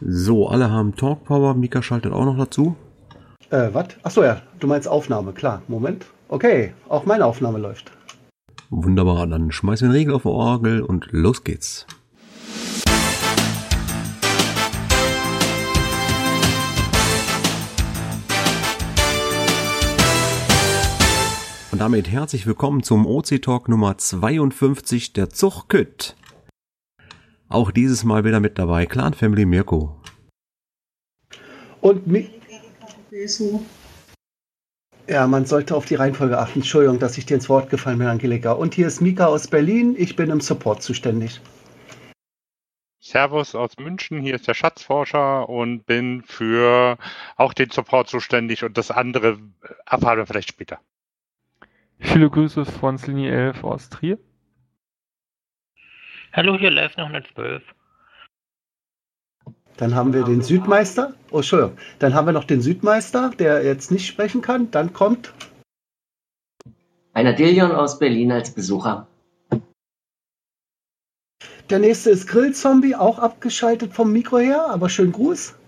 So, alle haben Talk Power. Mika schaltet auch noch dazu. Äh, was? Achso, ja, du meinst Aufnahme, klar. Moment. Okay, auch meine Aufnahme läuft. Wunderbar, dann schmeißen wir den Regel auf die Orgel und los geht's. Und damit herzlich willkommen zum OC Talk Nummer 52 der Zuchtkütt. Auch dieses Mal wieder mit dabei Clan Family Mirko. Und mi ja, man sollte auf die Reihenfolge achten. Entschuldigung, dass ich dir ins Wort gefallen bin, Angelika. Und hier ist Mika aus Berlin. Ich bin im Support zuständig. Servus aus München, hier ist der Schatzforscher und bin für auch den Support zuständig und das andere erfahren wir vielleicht später. Viele Grüße von Linie 11 aus Trier. Hallo, hier live noch 112. Dann haben wir den Südmeister. Oh, Entschuldigung. Dann haben wir noch den Südmeister, der jetzt nicht sprechen kann. Dann kommt. Einer Dillion aus Berlin als Besucher. Der nächste ist Grillzombie, auch abgeschaltet vom Mikro her, aber schön Gruß.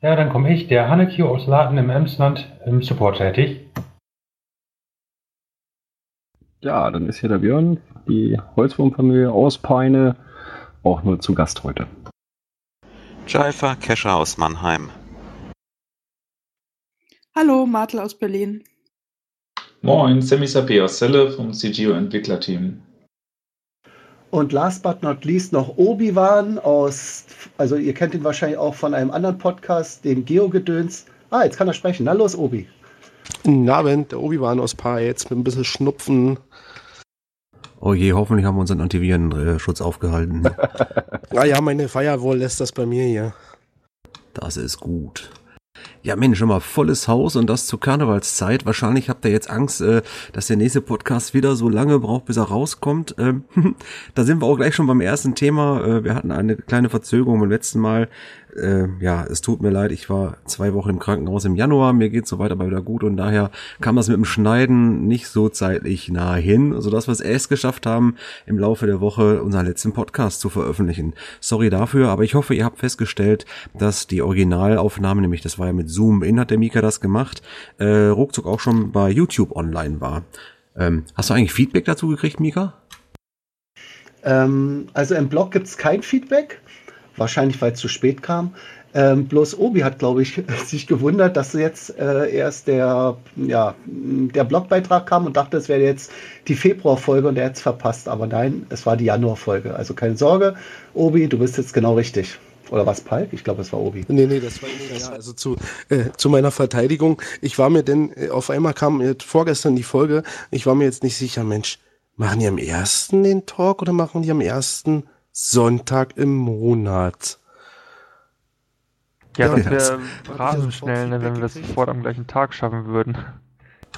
Ja, dann komme ich, der Hanneke aus Laden im Emsland, im Support tätig. Ja, dann ist hier der Björn, die Holzwurmfamilie aus Peine, auch nur zu Gast heute. Jaifa Kescher aus Mannheim. Hallo, Martel aus Berlin. Moin, Sammy Sapé aus Celle vom CGO Entwicklerteam. Und last but not least noch Obi-Wan aus, also ihr kennt ihn wahrscheinlich auch von einem anderen Podcast, dem Geo-Gedöns. Ah, jetzt kann er sprechen. Na los, Obi. Guten Abend, der Obi-Wan aus Paar jetzt mit ein bisschen Schnupfen. Oh je, hoffentlich haben wir unseren Antivirenschutz aufgehalten. ah ja, meine Firewall lässt das bei mir hier. Das ist gut. Ja, Mensch, immer volles Haus und das zur Karnevalszeit. Wahrscheinlich habt ihr jetzt Angst, äh, dass der nächste Podcast wieder so lange braucht, bis er rauskommt. Ähm, da sind wir auch gleich schon beim ersten Thema. Äh, wir hatten eine kleine Verzögerung beim letzten Mal äh, ja, es tut mir leid, ich war zwei Wochen im Krankenhaus im Januar, mir geht soweit aber wieder gut und daher kam das mit dem Schneiden nicht so zeitlich nahe hin, sodass wir es erst geschafft haben, im Laufe der Woche unseren letzten Podcast zu veröffentlichen. Sorry dafür, aber ich hoffe, ihr habt festgestellt, dass die Originalaufnahme, nämlich das war ja mit Zoom in, hat der Mika das gemacht, äh, ruckzuck auch schon bei YouTube online war. Ähm, hast du eigentlich Feedback dazu gekriegt, Mika? Ähm, also im Blog gibt's kein Feedback. Wahrscheinlich, weil es zu spät kam. Ähm, bloß Obi hat, glaube ich, sich gewundert, dass jetzt äh, erst der, ja, der Blogbeitrag kam und dachte, es wäre jetzt die Februarfolge und er hat es verpasst. Aber nein, es war die Januarfolge. Also keine Sorge, Obi, du bist jetzt genau richtig. Oder was, Palk? Ich glaube, es war Obi. Nee, nee, das war ja, also zu, äh, zu meiner Verteidigung. Ich war mir denn, äh, auf einmal kam äh, vorgestern die Folge, ich war mir jetzt nicht sicher, Mensch, machen die am ersten den Talk oder machen die am ersten Sonntag im Monat. Ja, das wäre rasend schnell, ne, wenn wir das sofort am gleichen Tag schaffen würden.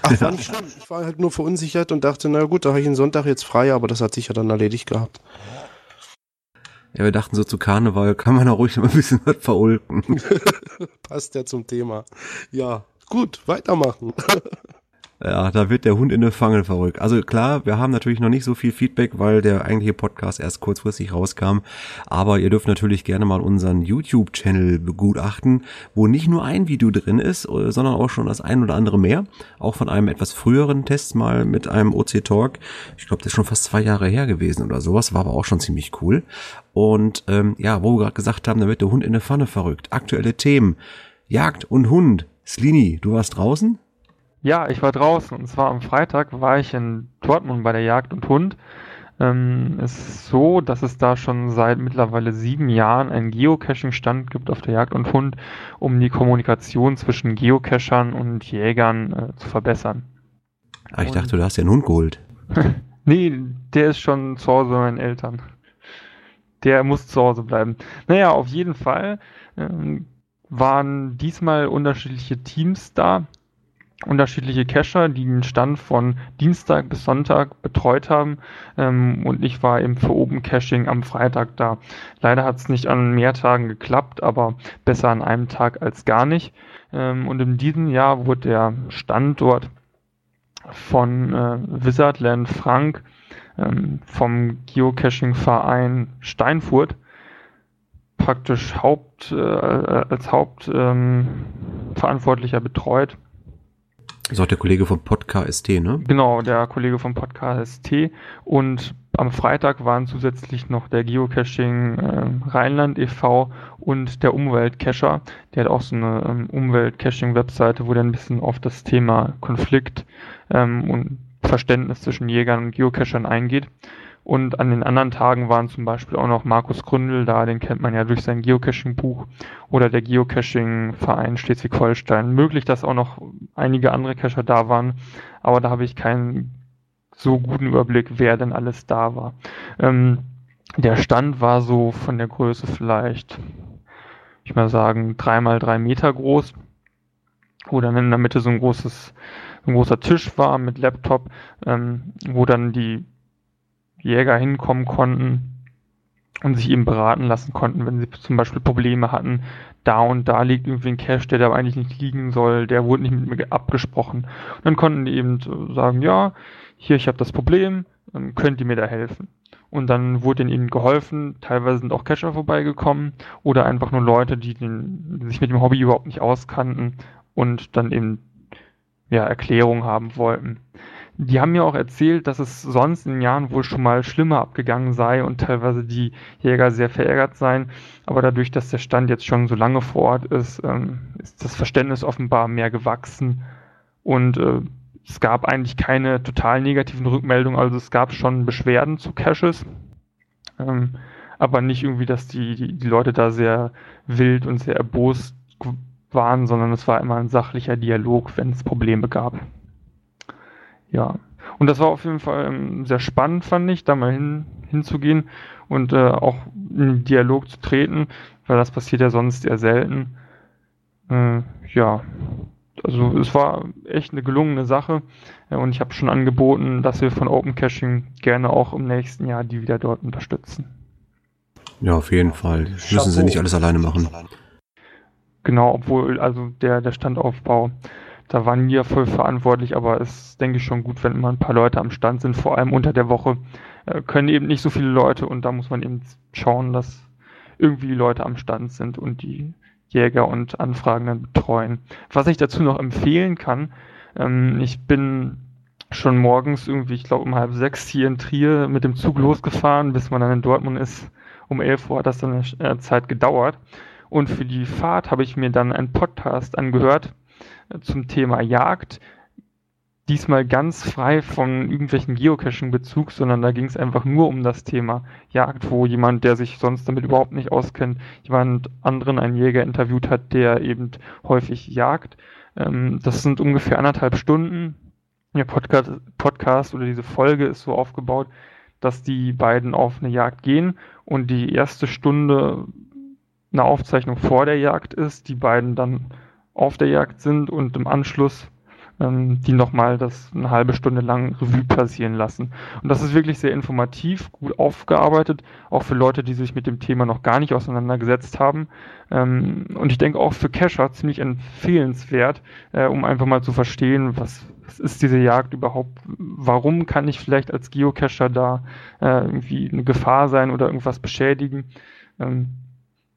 Ach, war nicht schlimm. Ich war halt nur verunsichert und dachte, na gut, da habe ich den Sonntag jetzt frei, aber das hat sich ja dann erledigt gehabt. Ja, wir dachten so zu Karneval kann man auch ruhig noch ein bisschen was verulken. Passt ja zum Thema. Ja, gut, weitermachen. Ja, da wird der Hund in der Fange verrückt. Also klar, wir haben natürlich noch nicht so viel Feedback, weil der eigentliche Podcast erst kurzfristig rauskam. Aber ihr dürft natürlich gerne mal unseren YouTube-Channel begutachten, wo nicht nur ein Video drin ist, äh, sondern auch schon das ein oder andere mehr. Auch von einem etwas früheren Test mal mit einem OC Talk. Ich glaube, das ist schon fast zwei Jahre her gewesen oder sowas. War aber auch schon ziemlich cool. Und ähm, ja, wo wir gerade gesagt haben, da wird der Hund in der Pfanne verrückt. Aktuelle Themen. Jagd und Hund. Slini, du warst draußen? Ja, ich war draußen und zwar am Freitag war ich in Dortmund bei der Jagd und Hund. Ähm, es ist so, dass es da schon seit mittlerweile sieben Jahren einen Geocaching-Stand gibt auf der Jagd und Hund, um die Kommunikation zwischen Geocachern und Jägern äh, zu verbessern. Ah, ich und dachte, du hast ja einen Hund geholt. nee, der ist schon zu Hause bei meinen Eltern. Der muss zu Hause bleiben. Naja, auf jeden Fall ähm, waren diesmal unterschiedliche Teams da unterschiedliche Cacher, die den Stand von Dienstag bis Sonntag betreut haben. Ähm, und ich war eben für Open Caching am Freitag da. Leider hat es nicht an mehr Tagen geklappt, aber besser an einem Tag als gar nicht. Ähm, und in diesem Jahr wurde der Standort von äh, Wizardland Frank ähm, vom Geocaching-Verein Steinfurt praktisch Haupt, äh, als Hauptverantwortlicher ähm, betreut. Das ist auch der Kollege vom Podcast ST, ne? Genau, der Kollege vom Podcast ST. Und am Freitag waren zusätzlich noch der Geocaching äh, Rheinland e.V. und der Umweltcacher. Der hat auch so eine ähm, Umweltcaching-Webseite, wo der ein bisschen auf das Thema Konflikt ähm, und Verständnis zwischen Jägern und Geocachern eingeht. Und an den anderen Tagen waren zum Beispiel auch noch Markus Gründel da, den kennt man ja durch sein Geocaching-Buch oder der Geocaching-Verein Schleswig-Holstein. Möglich, dass auch noch einige andere Cacher da waren, aber da habe ich keinen so guten Überblick, wer denn alles da war. Ähm, der Stand war so von der Größe vielleicht, ich mal sagen, dreimal drei Meter groß, wo dann in der Mitte so ein großes, ein großer Tisch war mit Laptop, ähm, wo dann die Jäger hinkommen konnten und sich eben beraten lassen konnten, wenn sie zum Beispiel Probleme hatten. Da und da liegt irgendwie ein Cache, der da eigentlich nicht liegen soll, der wurde nicht mit mir abgesprochen. Und dann konnten die eben sagen, ja, hier, ich habe das Problem, könnt ihr mir da helfen? Und dann wurde ihnen geholfen, teilweise sind auch Cacher vorbeigekommen oder einfach nur Leute, die, den, die sich mit dem Hobby überhaupt nicht auskannten und dann eben ja, Erklärung haben wollten. Die haben mir auch erzählt, dass es sonst in Jahren wohl schon mal schlimmer abgegangen sei und teilweise die Jäger sehr verärgert seien. Aber dadurch, dass der Stand jetzt schon so lange vor Ort ist, ähm, ist das Verständnis offenbar mehr gewachsen. Und äh, es gab eigentlich keine total negativen Rückmeldungen. Also es gab schon Beschwerden zu Caches. Ähm, aber nicht irgendwie, dass die, die, die Leute da sehr wild und sehr erbost waren, sondern es war immer ein sachlicher Dialog, wenn es Probleme gab. Ja. Und das war auf jeden Fall ähm, sehr spannend, fand ich, da mal hin, hinzugehen und äh, auch in den Dialog zu treten, weil das passiert ja sonst eher selten. Äh, ja. Also es war echt eine gelungene Sache äh, und ich habe schon angeboten, dass wir von Open Caching gerne auch im nächsten Jahr die wieder dort unterstützen. Ja, auf jeden Fall. Chapeau. Müssen sie nicht alles alleine machen. Genau, obwohl also der, der Standaufbau da waren wir voll verantwortlich, aber es ist, denke ich, schon gut, wenn immer ein paar Leute am Stand sind, vor allem unter der Woche äh, können eben nicht so viele Leute und da muss man eben schauen, dass irgendwie Leute am Stand sind und die Jäger und Anfragenden betreuen. Was ich dazu noch empfehlen kann, ähm, ich bin schon morgens irgendwie, ich glaube um halb sechs hier in Trier mit dem Zug losgefahren, bis man dann in Dortmund ist. Um elf Uhr hat das dann eine äh, Zeit gedauert. Und für die Fahrt habe ich mir dann einen Podcast angehört zum Thema Jagd. Diesmal ganz frei von irgendwelchen Geocaching-Bezug, sondern da ging es einfach nur um das Thema Jagd, wo jemand, der sich sonst damit überhaupt nicht auskennt, jemand anderen, einen Jäger interviewt hat, der eben häufig jagt. Ähm, das sind ungefähr anderthalb Stunden. Der Podcast, Podcast oder diese Folge ist so aufgebaut, dass die beiden auf eine Jagd gehen und die erste Stunde eine Aufzeichnung vor der Jagd ist, die beiden dann auf der Jagd sind und im Anschluss ähm, die nochmal das eine halbe Stunde lang Revue passieren lassen. Und das ist wirklich sehr informativ, gut aufgearbeitet, auch für Leute, die sich mit dem Thema noch gar nicht auseinandergesetzt haben. Ähm, und ich denke auch für Cacher ziemlich empfehlenswert, äh, um einfach mal zu verstehen, was, was ist diese Jagd überhaupt, warum kann ich vielleicht als Geocacher da äh, irgendwie eine Gefahr sein oder irgendwas beschädigen. Ähm,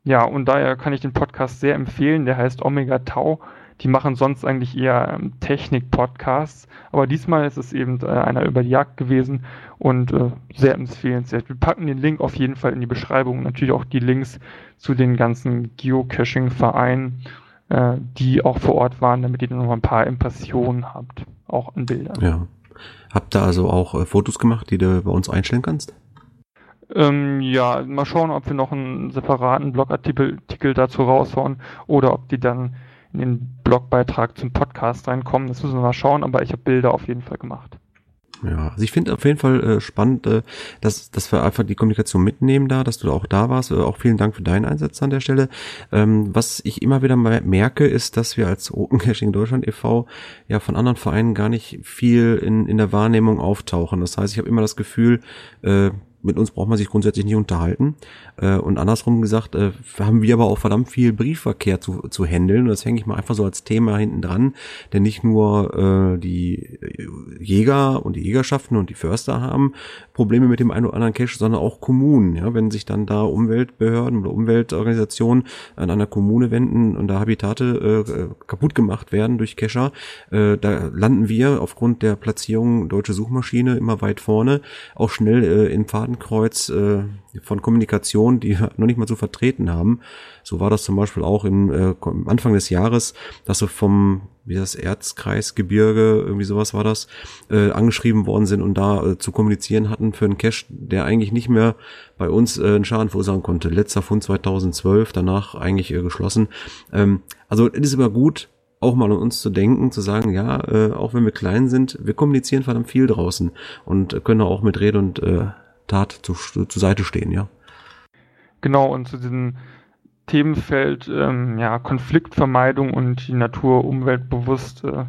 ja, und daher kann ich den Podcast sehr empfehlen. Der heißt Omega Tau. Die machen sonst eigentlich eher ähm, Technik-Podcasts, aber diesmal ist es eben äh, einer über die Jagd gewesen und äh, sehr empfehlenswert. Wir packen den Link auf jeden Fall in die Beschreibung. Natürlich auch die Links zu den ganzen Geocaching-Vereinen, äh, die auch vor Ort waren, damit ihr noch ein paar Impressionen habt, auch an Bildern. Ja. Habt ihr also auch Fotos gemacht, die du bei uns einstellen kannst? Ähm, ja, mal schauen, ob wir noch einen separaten Blogartikel dazu raushauen oder ob die dann in den Blogbeitrag zum Podcast reinkommen. Das müssen wir mal schauen, aber ich habe Bilder auf jeden Fall gemacht. Ja, also ich finde auf jeden Fall äh, spannend, äh, dass, dass wir einfach die Kommunikation mitnehmen da, dass du auch da warst. Äh, auch vielen Dank für deinen Einsatz an der Stelle. Ähm, was ich immer wieder merke, ist, dass wir als Open Caching Deutschland e.V. ja von anderen Vereinen gar nicht viel in, in der Wahrnehmung auftauchen. Das heißt, ich habe immer das Gefühl, äh, mit uns braucht man sich grundsätzlich nicht unterhalten. Äh, und andersrum gesagt, äh, haben wir aber auch verdammt viel Briefverkehr zu, zu handeln. Und das hänge ich mal einfach so als Thema hinten dran. Denn nicht nur äh, die Jäger und die Jägerschaften und die Förster haben Probleme mit dem einen oder anderen Cache, sondern auch Kommunen. Ja, wenn sich dann da Umweltbehörden oder Umweltorganisationen an einer Kommune wenden und da Habitate äh, kaputt gemacht werden durch Cacher, äh, da landen wir aufgrund der Platzierung deutsche Suchmaschine immer weit vorne, auch schnell äh, im Fadenkreuz äh, von Kommunikation, die wir noch nicht mal so vertreten haben. So war das zum Beispiel auch im äh, Anfang des Jahres, dass so vom, wie das Erzkreisgebirge, irgendwie sowas war das, äh, angeschrieben worden sind und da äh, zu kommunizieren hatten für einen Cache, der eigentlich nicht mehr bei uns äh, einen Schaden verursachen konnte. Letzter Fund 2012, danach eigentlich äh, geschlossen. Ähm, also es ist immer gut, auch mal an uns zu denken, zu sagen, ja, äh, auch wenn wir klein sind, wir kommunizieren verdammt viel draußen und können auch mit Rede und äh, Tat zu, zur Seite stehen, ja. Genau, und zu diesem Themenfeld ähm, ja, Konfliktvermeidung und die Natur umweltbewusst äh,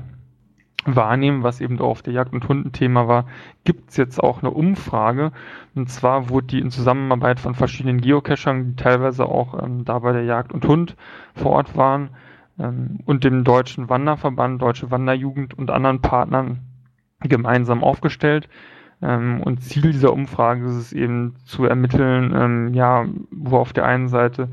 wahrnehmen, was eben auch auf der Jagd- und Hundenthema war, gibt es jetzt auch eine Umfrage. Und zwar wurde die in Zusammenarbeit von verschiedenen Geocachern, die teilweise auch ähm, da bei der Jagd und Hund vor Ort waren, ähm, und dem Deutschen Wanderverband, Deutsche Wanderjugend und anderen Partnern gemeinsam aufgestellt. Ähm, und Ziel dieser Umfrage ist es eben zu ermitteln, ähm, ja, wo auf der einen Seite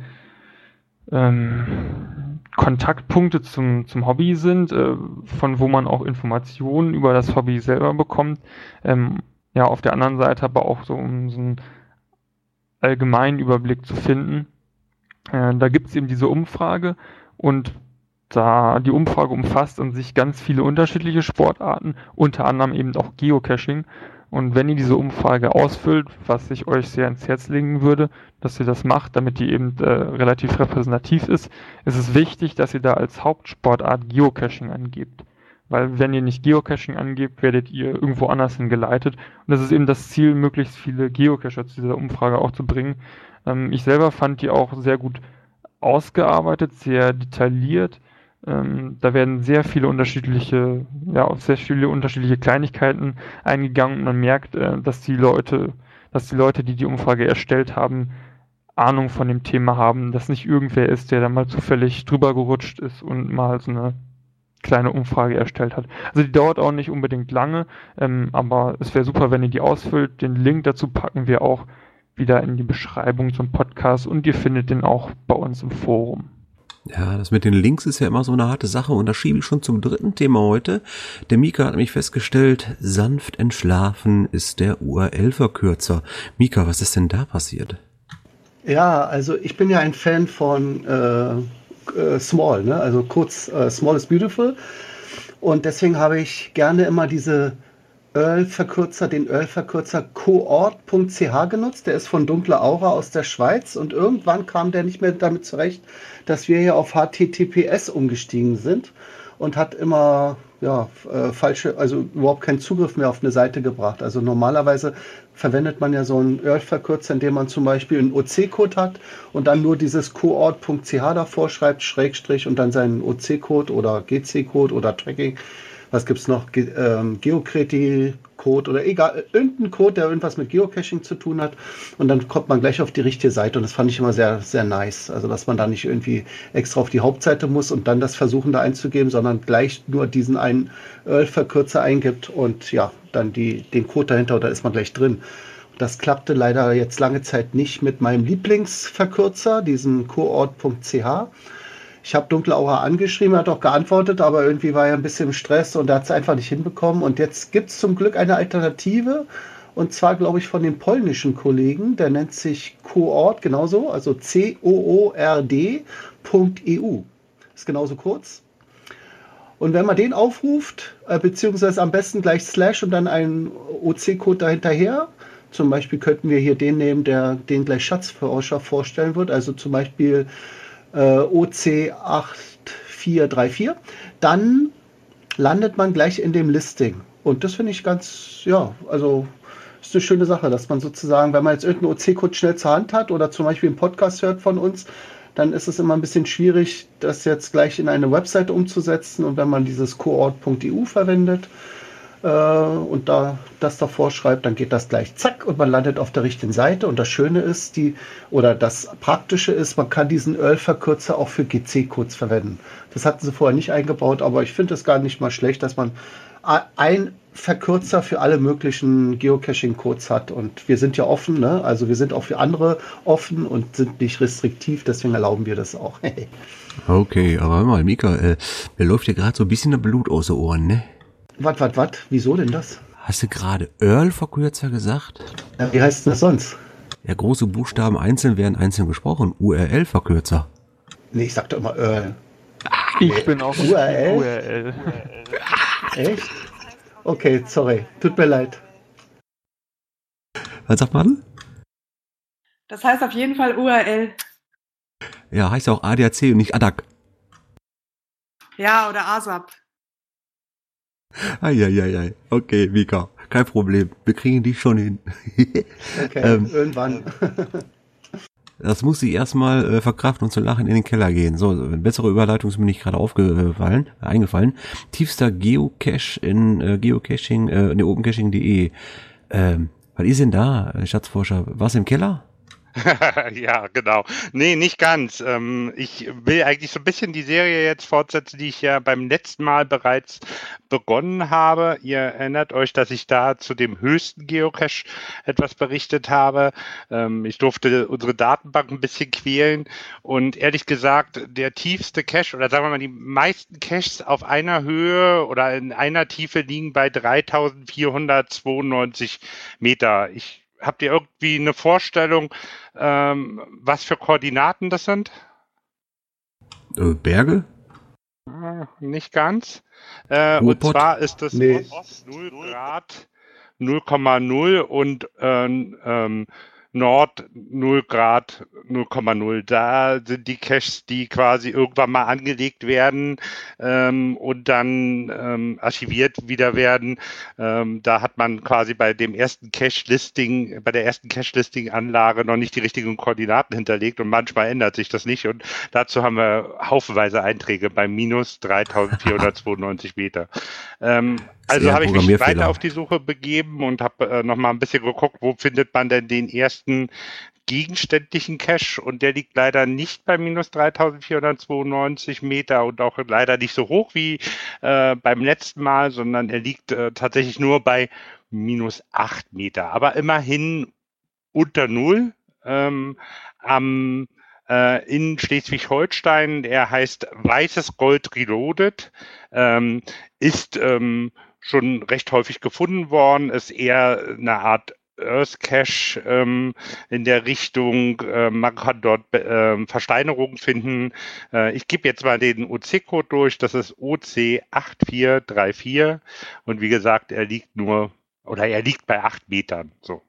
ähm, Kontaktpunkte zum, zum Hobby sind, äh, von wo man auch Informationen über das Hobby selber bekommt. Ähm, ja, auf der anderen Seite aber auch so, um so einen allgemeinen Überblick zu finden. Äh, da gibt es eben diese Umfrage und da die Umfrage umfasst an sich ganz viele unterschiedliche Sportarten, unter anderem eben auch Geocaching. Und wenn ihr diese Umfrage ausfüllt, was ich euch sehr ins Herz legen würde, dass ihr das macht, damit die eben äh, relativ repräsentativ ist, ist es wichtig, dass ihr da als Hauptsportart Geocaching angebt. Weil wenn ihr nicht Geocaching angebt, werdet ihr irgendwo anders hingeleitet. Und das ist eben das Ziel, möglichst viele Geocacher zu dieser Umfrage auch zu bringen. Ähm, ich selber fand die auch sehr gut ausgearbeitet, sehr detailliert ähm, da werden sehr viele unterschiedliche, ja, auf sehr viele unterschiedliche Kleinigkeiten eingegangen und man merkt, äh, dass die Leute, dass die Leute, die die Umfrage erstellt haben, Ahnung von dem Thema haben, dass nicht irgendwer ist, der da mal zufällig drüber gerutscht ist und mal so eine kleine Umfrage erstellt hat. Also die dauert auch nicht unbedingt lange, ähm, aber es wäre super, wenn ihr die ausfüllt. Den Link dazu packen wir auch wieder in die Beschreibung zum Podcast und ihr findet den auch bei uns im Forum. Ja, das mit den Links ist ja immer so eine harte Sache und da schiebe ich schon zum dritten Thema heute. Der Mika hat nämlich festgestellt, sanft entschlafen ist der URL-Verkürzer. Mika, was ist denn da passiert? Ja, also ich bin ja ein Fan von äh, äh, Small, ne? also kurz äh, Small is Beautiful und deswegen habe ich gerne immer diese Earl-Verkürzer, den Earl-Verkürzer coort.ch genutzt. Der ist von Dunkle Aura aus der Schweiz und irgendwann kam der nicht mehr damit zurecht, dass wir hier auf HTTPS umgestiegen sind und hat immer ja, äh, falsche, also überhaupt keinen Zugriff mehr auf eine Seite gebracht. Also normalerweise verwendet man ja so einen Earl-Verkürzer, indem man zum Beispiel einen OC-Code hat und dann nur dieses coort.ch davor schreibt, Schrägstrich und dann seinen OC-Code oder GC-Code oder Tracking was gibt es noch? Ge ähm, Geocreti-Code oder egal, irgendein Code, der irgendwas mit Geocaching zu tun hat. Und dann kommt man gleich auf die richtige Seite und das fand ich immer sehr, sehr nice. Also, dass man da nicht irgendwie extra auf die Hauptseite muss und dann das versuchen da einzugeben, sondern gleich nur diesen einen Earl-Verkürzer eingibt und ja, dann die, den Code dahinter und da ist man gleich drin. Das klappte leider jetzt lange Zeit nicht mit meinem Lieblingsverkürzer, diesem coort.ch. Ich habe Dunkelaura angeschrieben, er hat auch geantwortet, aber irgendwie war er ein bisschen im Stress und er hat es einfach nicht hinbekommen. Und jetzt gibt es zum Glück eine Alternative. Und zwar, glaube ich, von dem polnischen Kollegen, der nennt sich Coord, genauso, also C-O-O-R-D.eu. Ist genauso kurz. Und wenn man den aufruft, äh, beziehungsweise am besten gleich Slash und dann einen OC-Code dahinterher, zum Beispiel könnten wir hier den nehmen, der den gleich Schatzforscher vorstellen wird, also zum Beispiel OC8434, dann landet man gleich in dem Listing. Und das finde ich ganz, ja, also ist eine schöne Sache, dass man sozusagen, wenn man jetzt irgendeinen OC-Code schnell zur Hand hat oder zum Beispiel einen Podcast hört von uns, dann ist es immer ein bisschen schwierig, das jetzt gleich in eine Website umzusetzen. Und wenn man dieses coort.eu verwendet, äh, und da das davor schreibt, dann geht das gleich zack und man landet auf der richtigen Seite. Und das Schöne ist, die, oder das Praktische ist, man kann diesen Earl-Verkürzer auch für GC-Codes verwenden. Das hatten sie vorher nicht eingebaut, aber ich finde es gar nicht mal schlecht, dass man ein Verkürzer für alle möglichen Geocaching-Codes hat. Und wir sind ja offen, ne? also wir sind auch für andere offen und sind nicht restriktiv, deswegen erlauben wir das auch. okay, aber mal, Mika, äh, mir läuft ja gerade so ein bisschen der Blut aus den Ohren, ne? Was, was, was? Wieso denn das? Hast du gerade Earl-Verkürzer gesagt? Ja, wie heißt das sonst? Ja, große Buchstaben einzeln werden einzeln gesprochen. URL-Verkürzer. Nee, ich sag doch immer Earl. Ich nee. bin auch URL. URL. Echt? Okay, sorry. Tut mir leid. Was sagt man? Das heißt auf jeden Fall URL. Ja, heißt auch ADAC und nicht ADAC. Ja, oder ASAP. Eieiei. Okay, Mika, kein Problem. Wir kriegen die schon hin. okay, ähm, irgendwann. das muss ich erstmal äh, verkraften und zu lachen in den Keller gehen. So, eine bessere Überleitung ist mir nicht gerade aufgefallen, äh, eingefallen. Tiefster Geocache in äh, Geocaching, äh, ne, opencaching.de. Ähm, was ist denn da, Schatzforscher? Was im Keller? ja, genau. Nee, nicht ganz. Ähm, ich will eigentlich so ein bisschen die Serie jetzt fortsetzen, die ich ja beim letzten Mal bereits begonnen habe. Ihr erinnert euch, dass ich da zu dem höchsten Geocache etwas berichtet habe. Ähm, ich durfte unsere Datenbank ein bisschen quälen und ehrlich gesagt, der tiefste Cache oder sagen wir mal die meisten Caches auf einer Höhe oder in einer Tiefe liegen bei 3492 Meter. Ich habt ihr irgendwie eine Vorstellung, ähm, was für Koordinaten das sind? Äh, Berge? Äh, nicht ganz. Äh, und zwar ist das nee. Ost 0 Grad 0,0 und äh, ähm, Nord 0 Grad 0,0. Da sind die Caches, die quasi irgendwann mal angelegt werden ähm, und dann ähm, archiviert wieder werden. Ähm, da hat man quasi bei dem ersten Cache-Listing, bei der ersten Cache-Listing-Anlage noch nicht die richtigen Koordinaten hinterlegt und manchmal ändert sich das nicht. Und dazu haben wir haufenweise Einträge bei minus 3492 Meter. Also habe ich mich weiter auf die Suche begeben und habe äh, noch mal ein bisschen geguckt, wo findet man denn den ersten gegenständlichen Cache und der liegt leider nicht bei minus 3492 Meter und auch leider nicht so hoch wie äh, beim letzten Mal, sondern er liegt äh, tatsächlich nur bei minus 8 Meter, aber immerhin unter Null. Ähm, am äh, in Schleswig-Holstein. Er heißt Weißes Gold Reloaded, ähm, ist ähm, schon recht häufig gefunden worden, ist eher eine Art Earth Cache ähm, in der Richtung. Äh, man kann dort äh, Versteinerungen finden. Äh, ich gebe jetzt mal den OC-Code durch. Das ist OC8434. Und wie gesagt, er liegt nur oder er liegt bei acht Metern. So.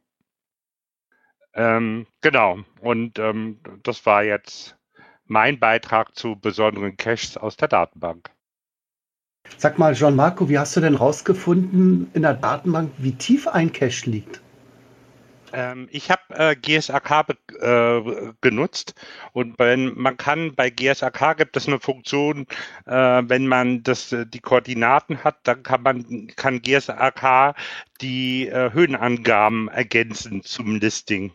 Ähm, genau. Und ähm, das war jetzt mein Beitrag zu besonderen Caches aus der Datenbank. Sag mal, Jean Marco, wie hast du denn rausgefunden in der Datenbank, wie tief ein Cache liegt? Ähm, ich habe äh, GSAK äh, genutzt und wenn, man kann bei GSAK gibt es eine Funktion, äh, wenn man das, äh, die Koordinaten hat, dann kann man kann GSAK die äh, Höhenangaben ergänzen zum Listing.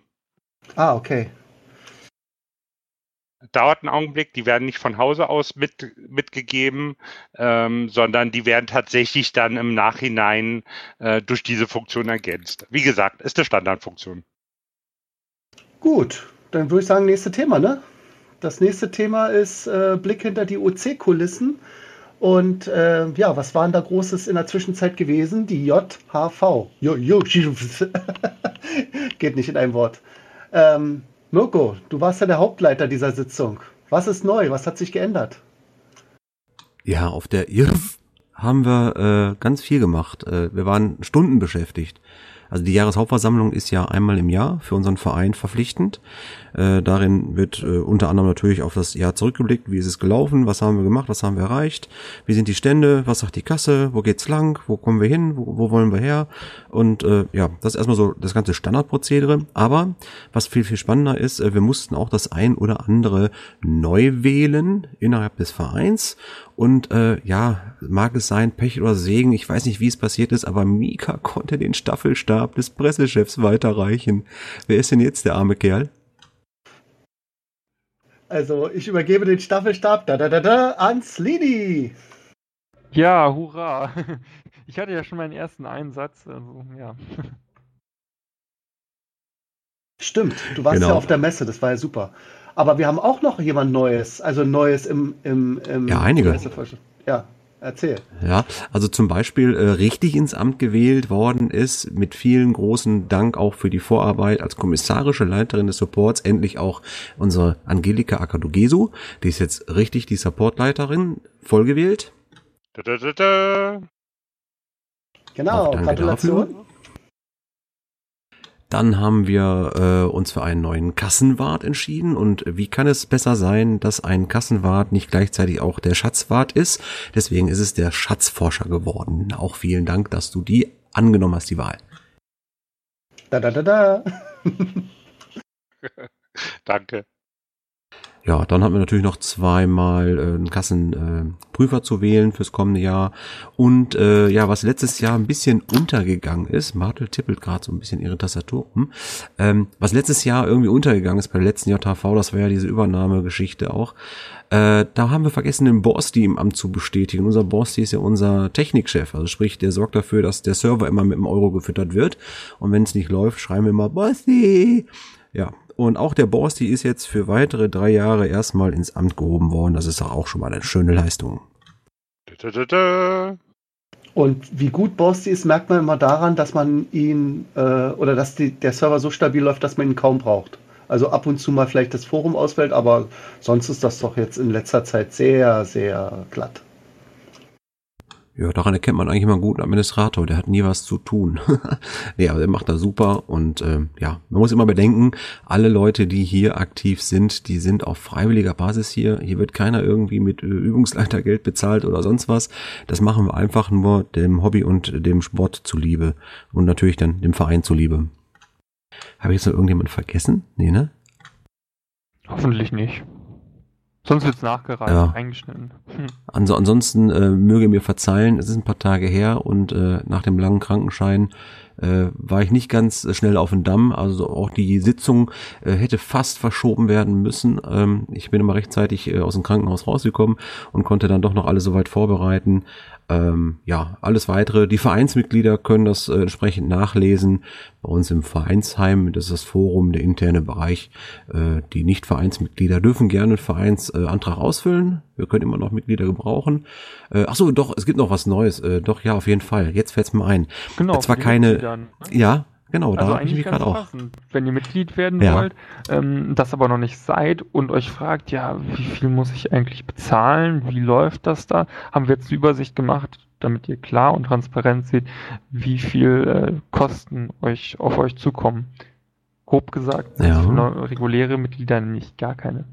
Ah, okay dauert einen Augenblick, die werden nicht von Hause aus mit, mitgegeben, ähm, sondern die werden tatsächlich dann im Nachhinein äh, durch diese Funktion ergänzt. Wie gesagt, ist eine Standardfunktion. Gut, dann würde ich sagen, nächste Thema, ne? Das nächste Thema ist äh, Blick hinter die OC-Kulissen. Und äh, ja, was war denn da Großes in der Zwischenzeit gewesen? Die JHV. Geht nicht in einem Wort. Ähm, Mirko, du warst ja der Hauptleiter dieser Sitzung. Was ist neu? Was hat sich geändert? Ja, auf der IRF haben wir äh, ganz viel gemacht. Äh, wir waren Stunden beschäftigt. Also die Jahreshauptversammlung ist ja einmal im Jahr für unseren Verein verpflichtend. Äh, darin wird äh, unter anderem natürlich auf das Jahr zurückgeblickt, wie ist es gelaufen, was haben wir gemacht, was haben wir erreicht, wie sind die Stände, was sagt die Kasse, wo geht's lang, wo kommen wir hin, wo, wo wollen wir her? Und äh, ja, das ist erstmal so das ganze Standardprozedere, aber was viel, viel spannender ist, äh, wir mussten auch das ein oder andere neu wählen innerhalb des Vereins und äh, ja, mag es sein, Pech oder Segen, ich weiß nicht, wie es passiert ist, aber Mika konnte den Staffelstab des Pressechefs weiterreichen. Wer ist denn jetzt der arme Kerl? Also, ich übergebe den Staffelstab da, da, da, da, an Slidi. Ja, hurra. Ich hatte ja schon meinen ersten Einsatz, also ja. Stimmt, du warst genau. ja auf der Messe, das war ja super. Aber wir haben auch noch jemand Neues, also Neues im, im, im Ja, einige. Ja, Erzähl. Ja, also zum Beispiel äh, richtig ins Amt gewählt worden ist, mit vielen großen Dank auch für die Vorarbeit als kommissarische Leiterin des Supports, endlich auch unsere Angelika Akadugesu. Die ist jetzt richtig die Supportleiterin, vollgewählt. Da, da, da, da. Genau, Gratulation. Dafür. Dann haben wir äh, uns für einen neuen Kassenwart entschieden. Und wie kann es besser sein, dass ein Kassenwart nicht gleichzeitig auch der Schatzwart ist? Deswegen ist es der Schatzforscher geworden. Auch vielen Dank, dass du die angenommen hast, die Wahl. Da da da da. Danke. Ja, dann haben wir natürlich noch zweimal äh, einen Kassenprüfer äh, zu wählen fürs kommende Jahr. Und äh, ja, was letztes Jahr ein bisschen untergegangen ist, Martel tippelt gerade so ein bisschen ihre Tastatur um, ähm, was letztes Jahr irgendwie untergegangen ist bei der letzten JHV, das war ja diese Übernahmegeschichte auch, äh, da haben wir vergessen, den Borsti im Amt zu bestätigen. Unser Borsti ist ja unser Technikchef, also sprich, der sorgt dafür, dass der Server immer mit dem Euro gefüttert wird. Und wenn es nicht läuft, schreiben wir immer Borsti. Ja, und auch der Borsti ist jetzt für weitere drei Jahre erstmal ins Amt gehoben worden. Das ist auch schon mal eine schöne Leistung. Und wie gut Borsti ist, merkt man immer daran, dass man ihn äh, oder dass die, der Server so stabil läuft, dass man ihn kaum braucht. Also ab und zu mal vielleicht das Forum ausfällt, aber sonst ist das doch jetzt in letzter Zeit sehr, sehr glatt. Ja, daran erkennt man eigentlich immer einen guten Administrator, der hat nie was zu tun. nee, aber der macht das super und äh, ja, man muss immer bedenken, alle Leute, die hier aktiv sind, die sind auf freiwilliger Basis hier. Hier wird keiner irgendwie mit äh, Übungsleitergeld bezahlt oder sonst was. Das machen wir einfach nur dem Hobby und dem Sport zuliebe und natürlich dann dem Verein zuliebe. Habe ich jetzt noch irgendjemand vergessen? Nee, ne? Hoffentlich nicht. Sonst wird's nachgereicht, ja. eingeschnitten. Hm. Also ansonsten äh, möge mir verzeihen, es ist ein paar Tage her und äh, nach dem langen Krankenschein äh, war ich nicht ganz schnell auf dem Damm. Also auch die Sitzung äh, hätte fast verschoben werden müssen. Ähm, ich bin immer rechtzeitig äh, aus dem Krankenhaus rausgekommen und konnte dann doch noch alles soweit vorbereiten. Ähm, ja, alles weitere. Die Vereinsmitglieder können das äh, entsprechend nachlesen. Bei uns im Vereinsheim, das ist das Forum, der interne Bereich. Äh, die Nicht-Vereinsmitglieder dürfen gerne einen Vereinsantrag ausfüllen. Wir können immer noch Mitglieder gebrauchen. Äh, ach so, doch, es gibt noch was Neues. Äh, doch, ja, auf jeden Fall. Jetzt fällt's mir ein. Genau. Zwar keine. Ja, Genau, also da habe ich mich gerade auch. Wenn ihr Mitglied werden ja. wollt, ähm, das aber noch nicht seid und euch fragt, ja, wie viel muss ich eigentlich bezahlen, wie läuft das da, haben wir jetzt eine Übersicht gemacht, damit ihr klar und transparent seht, wie viel äh, Kosten euch auf euch zukommen. Grob gesagt, ja. reguläre Mitglieder nicht gar keine.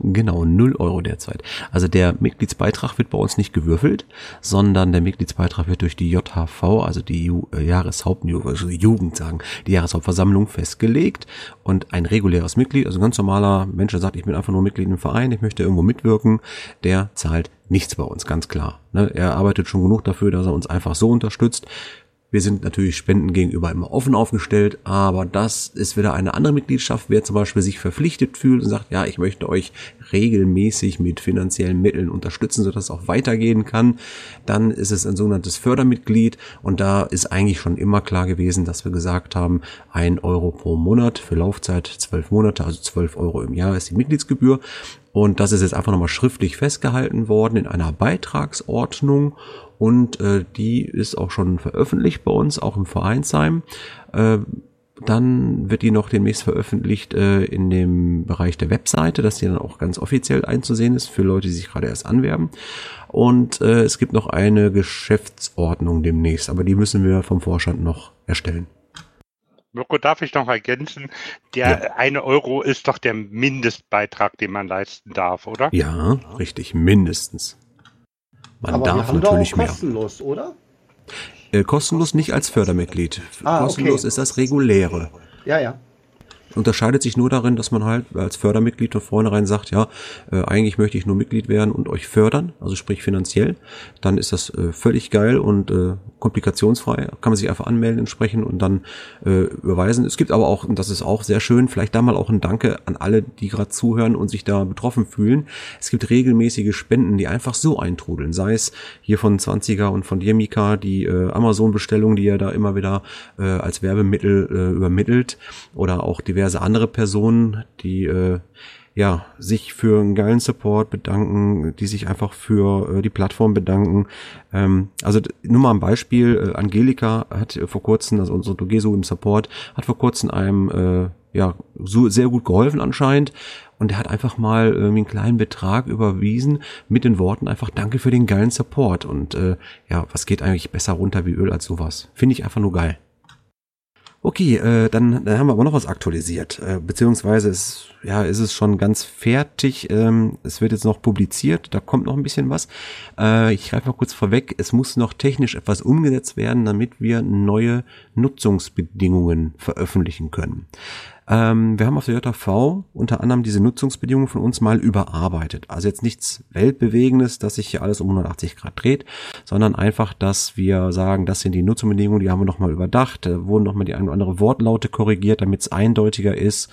Genau, 0 Euro derzeit. Also der Mitgliedsbeitrag wird bei uns nicht gewürfelt, sondern der Mitgliedsbeitrag wird durch die JHV, also die Ju äh, Jahreshauptjugend, also Jugend sagen, die Jahreshauptversammlung festgelegt. Und ein reguläres Mitglied, also ein ganz normaler Mensch, der sagt, ich bin einfach nur Mitglied im Verein, ich möchte irgendwo mitwirken, der zahlt nichts bei uns, ganz klar. Ne? Er arbeitet schon genug dafür, dass er uns einfach so unterstützt. Wir sind natürlich Spenden gegenüber immer offen aufgestellt, aber das ist wieder eine andere Mitgliedschaft. Wer zum Beispiel sich verpflichtet fühlt und sagt, ja, ich möchte euch regelmäßig mit finanziellen Mitteln unterstützen, sodass es auch weitergehen kann, dann ist es ein sogenanntes Fördermitglied. Und da ist eigentlich schon immer klar gewesen, dass wir gesagt haben, ein Euro pro Monat für Laufzeit zwölf Monate, also zwölf Euro im Jahr ist die Mitgliedsgebühr. Und das ist jetzt einfach nochmal schriftlich festgehalten worden in einer Beitragsordnung und äh, die ist auch schon veröffentlicht bei uns, auch im Vereinsheim. Äh, Dann wird die noch demnächst veröffentlicht äh, in dem Bereich der Webseite, dass die dann auch ganz offiziell einzusehen ist für Leute, die sich gerade erst anwerben. Und äh, es gibt noch eine Geschäftsordnung demnächst, aber die müssen wir vom Vorstand noch erstellen. Mirko, darf ich noch ergänzen? Der ja. eine Euro ist doch der Mindestbeitrag, den man leisten darf, oder? Ja, richtig, mindestens. Man Aber darf natürlich mehr. Kostenlos, oder? Äh, kostenlos nicht als Fördermitglied. Ah, kostenlos okay. ist das reguläre. Ja, ja unterscheidet sich nur darin, dass man halt als Fördermitglied von vornherein sagt, ja, äh, eigentlich möchte ich nur Mitglied werden und euch fördern, also sprich finanziell. Dann ist das äh, völlig geil und äh, komplikationsfrei. Kann man sich einfach anmelden entsprechend und dann äh, überweisen. Es gibt aber auch, und das ist auch sehr schön, vielleicht da mal auch ein Danke an alle, die gerade zuhören und sich da betroffen fühlen. Es gibt regelmäßige Spenden, die einfach so eintrudeln. Sei es hier von 20er und von dir, Mika, die äh, Amazon-Bestellung, die er da immer wieder äh, als Werbemittel äh, übermittelt oder auch diverse diverse andere Personen, die äh, ja sich für einen geilen Support bedanken, die sich einfach für äh, die Plattform bedanken. Ähm, also nur mal ein Beispiel: äh, Angelika hat vor kurzem, also unsere Dogeso im Support, hat vor kurzem einem äh, ja so sehr gut geholfen anscheinend und er hat einfach mal äh, einen kleinen Betrag überwiesen mit den Worten einfach Danke für den geilen Support und äh, ja, was geht eigentlich besser runter wie Öl als sowas? Finde ich einfach nur geil. Okay, äh, dann, dann haben wir aber noch was aktualisiert, äh, beziehungsweise ist, ja, ist es schon ganz fertig. Ähm, es wird jetzt noch publiziert, da kommt noch ein bisschen was. Äh, ich greife mal kurz vorweg, es muss noch technisch etwas umgesetzt werden, damit wir neue Nutzungsbedingungen veröffentlichen können. Ähm, wir haben auf der JV unter anderem diese Nutzungsbedingungen von uns mal überarbeitet. Also jetzt nichts Weltbewegendes, dass sich hier alles um 180 Grad dreht, sondern einfach, dass wir sagen, das sind die Nutzungsbedingungen, die haben wir nochmal überdacht, da wurden nochmal die ein oder andere Wortlaute korrigiert, damit es eindeutiger ist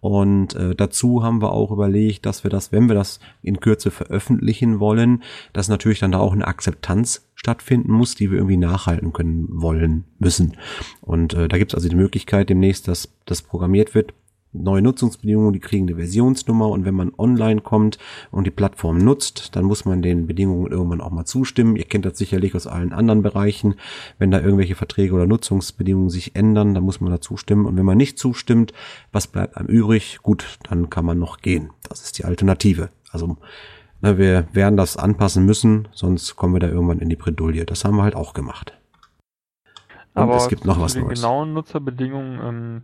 und äh, dazu haben wir auch überlegt, dass wir das, wenn wir das in Kürze veröffentlichen wollen, dass natürlich dann da auch eine Akzeptanz stattfinden muss, die wir irgendwie nachhalten können wollen müssen. Und äh, da gibt es also die Möglichkeit demnächst, dass das programmiert wird neue Nutzungsbedingungen, die kriegen eine Versionsnummer und wenn man online kommt und die Plattform nutzt, dann muss man den Bedingungen irgendwann auch mal zustimmen. Ihr kennt das sicherlich aus allen anderen Bereichen. Wenn da irgendwelche Verträge oder Nutzungsbedingungen sich ändern, dann muss man da zustimmen. Und wenn man nicht zustimmt, was bleibt einem übrig? Gut, dann kann man noch gehen. Das ist die Alternative. Also na, ne, wir werden das anpassen müssen, sonst kommen wir da irgendwann in die Bredouille. Das haben wir halt auch gemacht. Und Aber es gibt noch was Neues. genauen Nutzerbedingungen ähm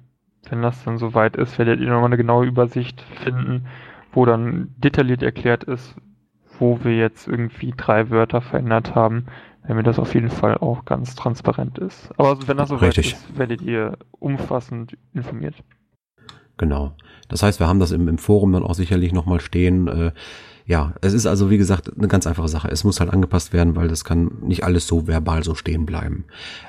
wenn das dann soweit ist, werdet ihr nochmal eine genaue Übersicht finden, wo dann detailliert erklärt ist, wo wir jetzt irgendwie drei Wörter verändert haben, damit das auf jeden Fall auch ganz transparent ist. Aber wenn das soweit Richtig. ist, werdet ihr umfassend informiert. Genau. Das heißt, wir haben das im, im Forum dann auch sicherlich nochmal stehen. Äh, ja, es ist also wie gesagt eine ganz einfache Sache. Es muss halt angepasst werden, weil das kann nicht alles so verbal so stehen bleiben.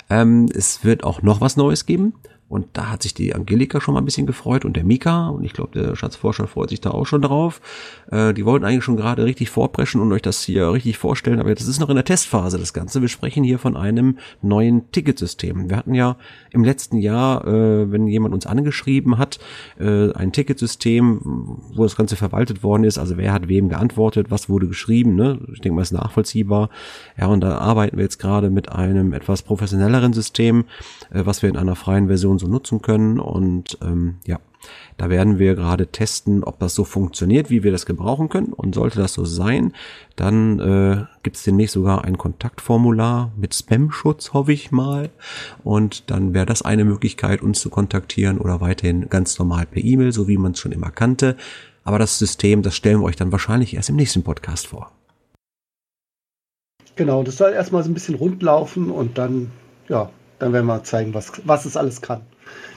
Ähm, es wird auch noch was Neues geben. Und da hat sich die Angelika schon mal ein bisschen gefreut und der Mika und ich glaube, der Schatzforscher freut sich da auch schon drauf. Äh, die wollten eigentlich schon gerade richtig vorpreschen und euch das hier richtig vorstellen, aber das ist noch in der Testphase das Ganze. Wir sprechen hier von einem neuen Ticketsystem. Wir hatten ja im letzten Jahr, äh, wenn jemand uns angeschrieben hat, äh, ein Ticketsystem, wo das Ganze verwaltet worden ist, also wer hat wem geantwortet, was wurde geschrieben, ne? Ich denke mal, ist nachvollziehbar. Ja, und da arbeiten wir jetzt gerade mit einem etwas professionelleren System, äh, was wir in einer freien Version und so nutzen können. Und ähm, ja, da werden wir gerade testen, ob das so funktioniert, wie wir das gebrauchen können. Und sollte das so sein, dann äh, gibt es demnächst sogar ein Kontaktformular mit Spam-Schutz, hoffe ich mal. Und dann wäre das eine Möglichkeit, uns zu kontaktieren oder weiterhin ganz normal per E-Mail, so wie man es schon immer kannte. Aber das System, das stellen wir euch dann wahrscheinlich erst im nächsten Podcast vor. Genau, das soll erstmal so ein bisschen rundlaufen und dann, ja, dann werden wir zeigen, was, was es alles kann.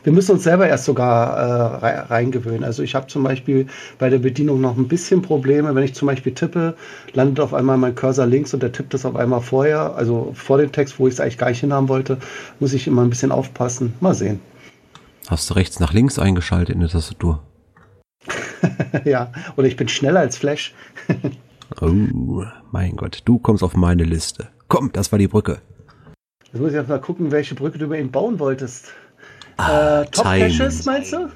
Wir müssen uns selber erst sogar äh, reingewöhnen. Also ich habe zum Beispiel bei der Bedienung noch ein bisschen Probleme. Wenn ich zum Beispiel tippe, landet auf einmal mein Cursor links und der tippt es auf einmal vorher, also vor dem Text, wo ich es eigentlich gar nicht hinhaben wollte, muss ich immer ein bisschen aufpassen. Mal sehen. Hast du rechts nach links eingeschaltet in der Tastatur? ja, oder ich bin schneller als Flash. oh, mein Gott, du kommst auf meine Liste. Komm, das war die Brücke. Jetzt muss ich erst mal gucken, welche Brücke du über ihn bauen wolltest. Ah, äh, Top Caches meinst du?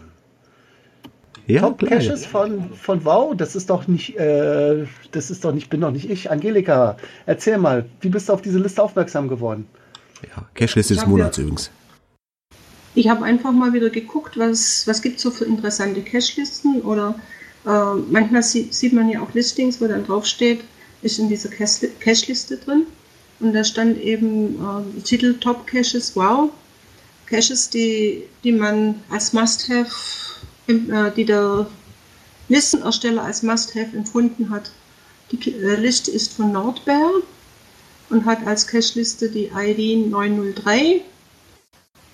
Ja, Top klar. Caches von, von Wow, das ist doch nicht, äh, das ist doch nicht, bin doch nicht ich. Angelika, erzähl mal, wie bist du auf diese Liste aufmerksam geworden? Ja, Cache-Liste des Monats übrigens. Ich habe einfach mal wieder geguckt, was, was gibt es so für interessante Cache-Listen oder äh, manchmal sieht, sieht man ja auch Listings, wo dann draufsteht, ist in dieser Cache-Liste drin. Und da stand eben äh, Titel Top Caches, wow. Caches, die, die man als Must-Have, äh, die der Listenersteller als Must-Have empfunden hat. Die äh, Liste ist von Nordbear und hat als Cache-Liste die ID 903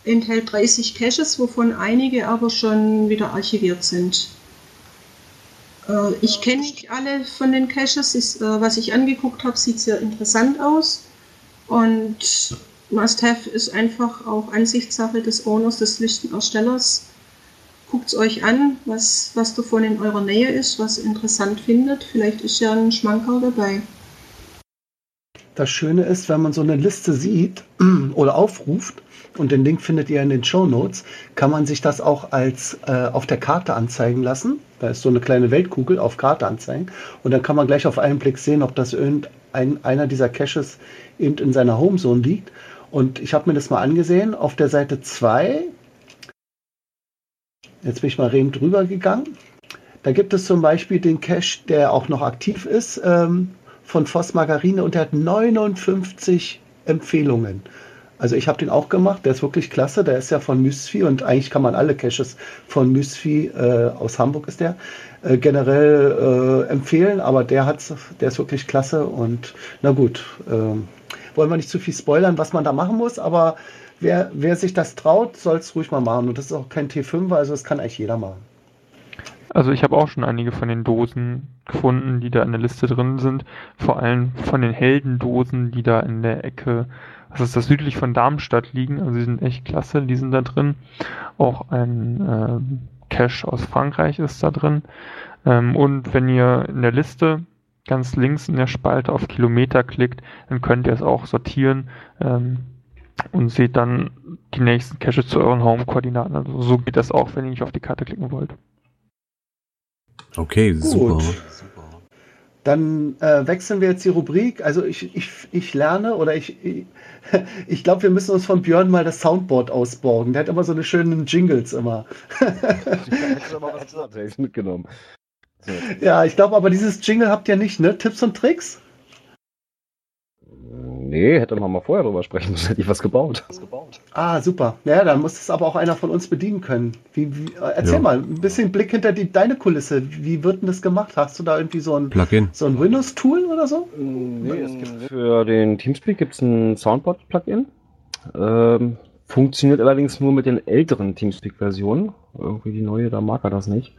enthält 30 Caches, wovon einige aber schon wieder archiviert sind. Äh, ich kenne nicht alle von den Caches. Ist, äh, was ich angeguckt habe, sieht sehr interessant aus. Und Must-Have ist einfach auch Ansichtssache des Owners, des Listenerstellers. Guckt es euch an, was, was davon in eurer Nähe ist, was interessant findet. Vielleicht ist ja ein Schmankerl dabei. Das Schöne ist, wenn man so eine Liste sieht oder aufruft, und den Link findet ihr in den Show Notes, kann man sich das auch als äh, auf der Karte anzeigen lassen. Da ist so eine kleine Weltkugel auf Karte anzeigen und dann kann man gleich auf einen Blick sehen, ob das irgendein einer dieser Caches eben in seiner Homezone liegt. Und ich habe mir das mal angesehen. Auf der Seite 2, jetzt bin ich mal eben drüber gegangen. Da gibt es zum Beispiel den Cache, der auch noch aktiv ist, ähm, von Voss Margarine und der hat 59 Empfehlungen. Also ich habe den auch gemacht, der ist wirklich klasse, der ist ja von Mysfi und eigentlich kann man alle Caches von Mysfi, äh, aus Hamburg ist der, äh, generell äh, empfehlen, aber der hat's, der ist wirklich klasse und na gut, ähm, wollen wir nicht zu viel spoilern, was man da machen muss, aber wer, wer sich das traut, soll es ruhig mal machen und das ist auch kein T5, also das kann eigentlich jeder machen. Also ich habe auch schon einige von den Dosen gefunden, die da in der Liste drin sind, vor allem von den Heldendosen, die da in der Ecke das ist das südlich von Darmstadt liegen. Also die sind echt klasse, die sind da drin. Auch ein äh, Cache aus Frankreich ist da drin. Ähm, und wenn ihr in der Liste ganz links in der Spalte auf Kilometer klickt, dann könnt ihr es auch sortieren ähm, und seht dann die nächsten Caches zu euren Home-Koordinaten. Also so geht das auch, wenn ihr nicht auf die Karte klicken wollt. Okay, Gut. super. Dann äh, wechseln wir jetzt die Rubrik. Also ich, ich, ich lerne oder ich, ich, ich glaube, wir müssen uns von Björn mal das Soundboard ausborgen. Der hat immer so eine schönen Jingles immer. ich aber was mitgenommen. Ja, ich glaube, aber dieses Jingle habt ihr nicht, ne? Tipps und Tricks? Nee, hätte man mal vorher drüber sprechen müssen, hätte ich was gebaut. Was gebaut. Ah, super. Ja, dann muss es aber auch einer von uns bedienen können. Wie, wie, erzähl ja. mal, ein bisschen Blick hinter die, deine Kulisse. Wie wird denn das gemacht? Hast du da irgendwie so ein, Plugin. So ein Windows-Tool oder so? Nee, es gibt für den Teamspeak gibt es ein Soundboard-Plugin. Ähm, funktioniert allerdings nur mit den älteren Teamspeak-Versionen. Irgendwie die neue, da mag er das nicht.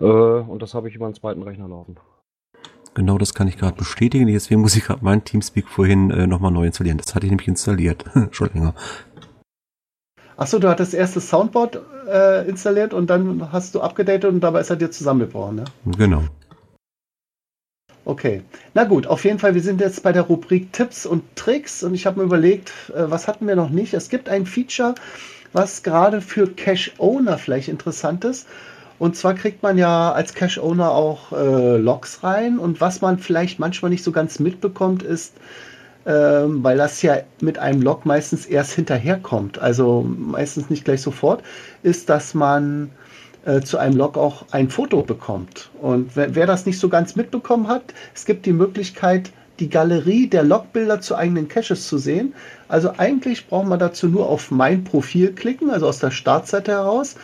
Äh, und das habe ich über einen zweiten Rechner laufen. Genau das kann ich gerade bestätigen. Deswegen muss ich gerade meinen Teamspeak vorhin äh, nochmal neu installieren. Das hatte ich nämlich installiert. Schon länger. Achso, du hattest erst das Soundboard äh, installiert und dann hast du abgedatet und dabei ist er dir zusammengebrochen, ne? Genau. Okay. Na gut, auf jeden Fall, wir sind jetzt bei der Rubrik Tipps und Tricks und ich habe mir überlegt, äh, was hatten wir noch nicht? Es gibt ein Feature, was gerade für Cache-Owner vielleicht interessant ist. Und zwar kriegt man ja als Cache-Owner auch äh, Logs rein. Und was man vielleicht manchmal nicht so ganz mitbekommt, ist, ähm, weil das ja mit einem Log meistens erst hinterherkommt, also meistens nicht gleich sofort, ist, dass man äh, zu einem Log auch ein Foto bekommt. Und wer, wer, das nicht so ganz mitbekommen hat, es gibt die Möglichkeit, die Galerie der Logbilder zu eigenen Caches zu sehen. Also eigentlich braucht man dazu nur auf mein Profil klicken, also aus der Startseite heraus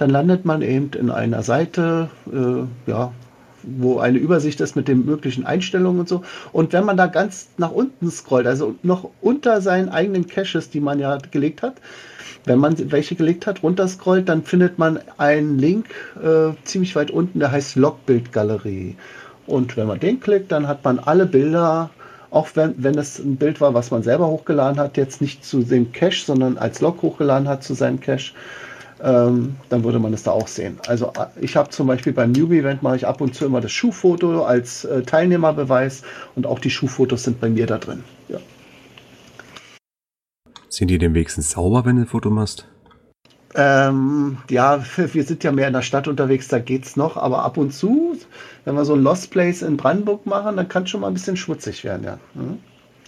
dann landet man eben in einer Seite, äh, ja, wo eine Übersicht ist mit den möglichen Einstellungen und so. Und wenn man da ganz nach unten scrollt, also noch unter seinen eigenen Caches, die man ja gelegt hat, wenn man welche gelegt hat, runterscrollt, dann findet man einen Link äh, ziemlich weit unten, der heißt Logbildgalerie. Und wenn man den klickt, dann hat man alle Bilder, auch wenn, wenn es ein Bild war, was man selber hochgeladen hat, jetzt nicht zu dem Cache, sondern als Log hochgeladen hat zu seinem Cache, ähm, dann würde man es da auch sehen. Also äh, ich habe zum Beispiel beim Newbie-Event mache ich ab und zu immer das Schuhfoto als äh, Teilnehmerbeweis und auch die Schuhfotos sind bei mir da drin. Ja. Sind die denn wenigstens sauber, wenn du ein Foto machst? Ähm, ja, wir sind ja mehr in der Stadt unterwegs, da geht's noch, aber ab und zu, wenn wir so ein Lost Place in Brandenburg machen, dann kann es schon mal ein bisschen schmutzig werden, ja. Mhm.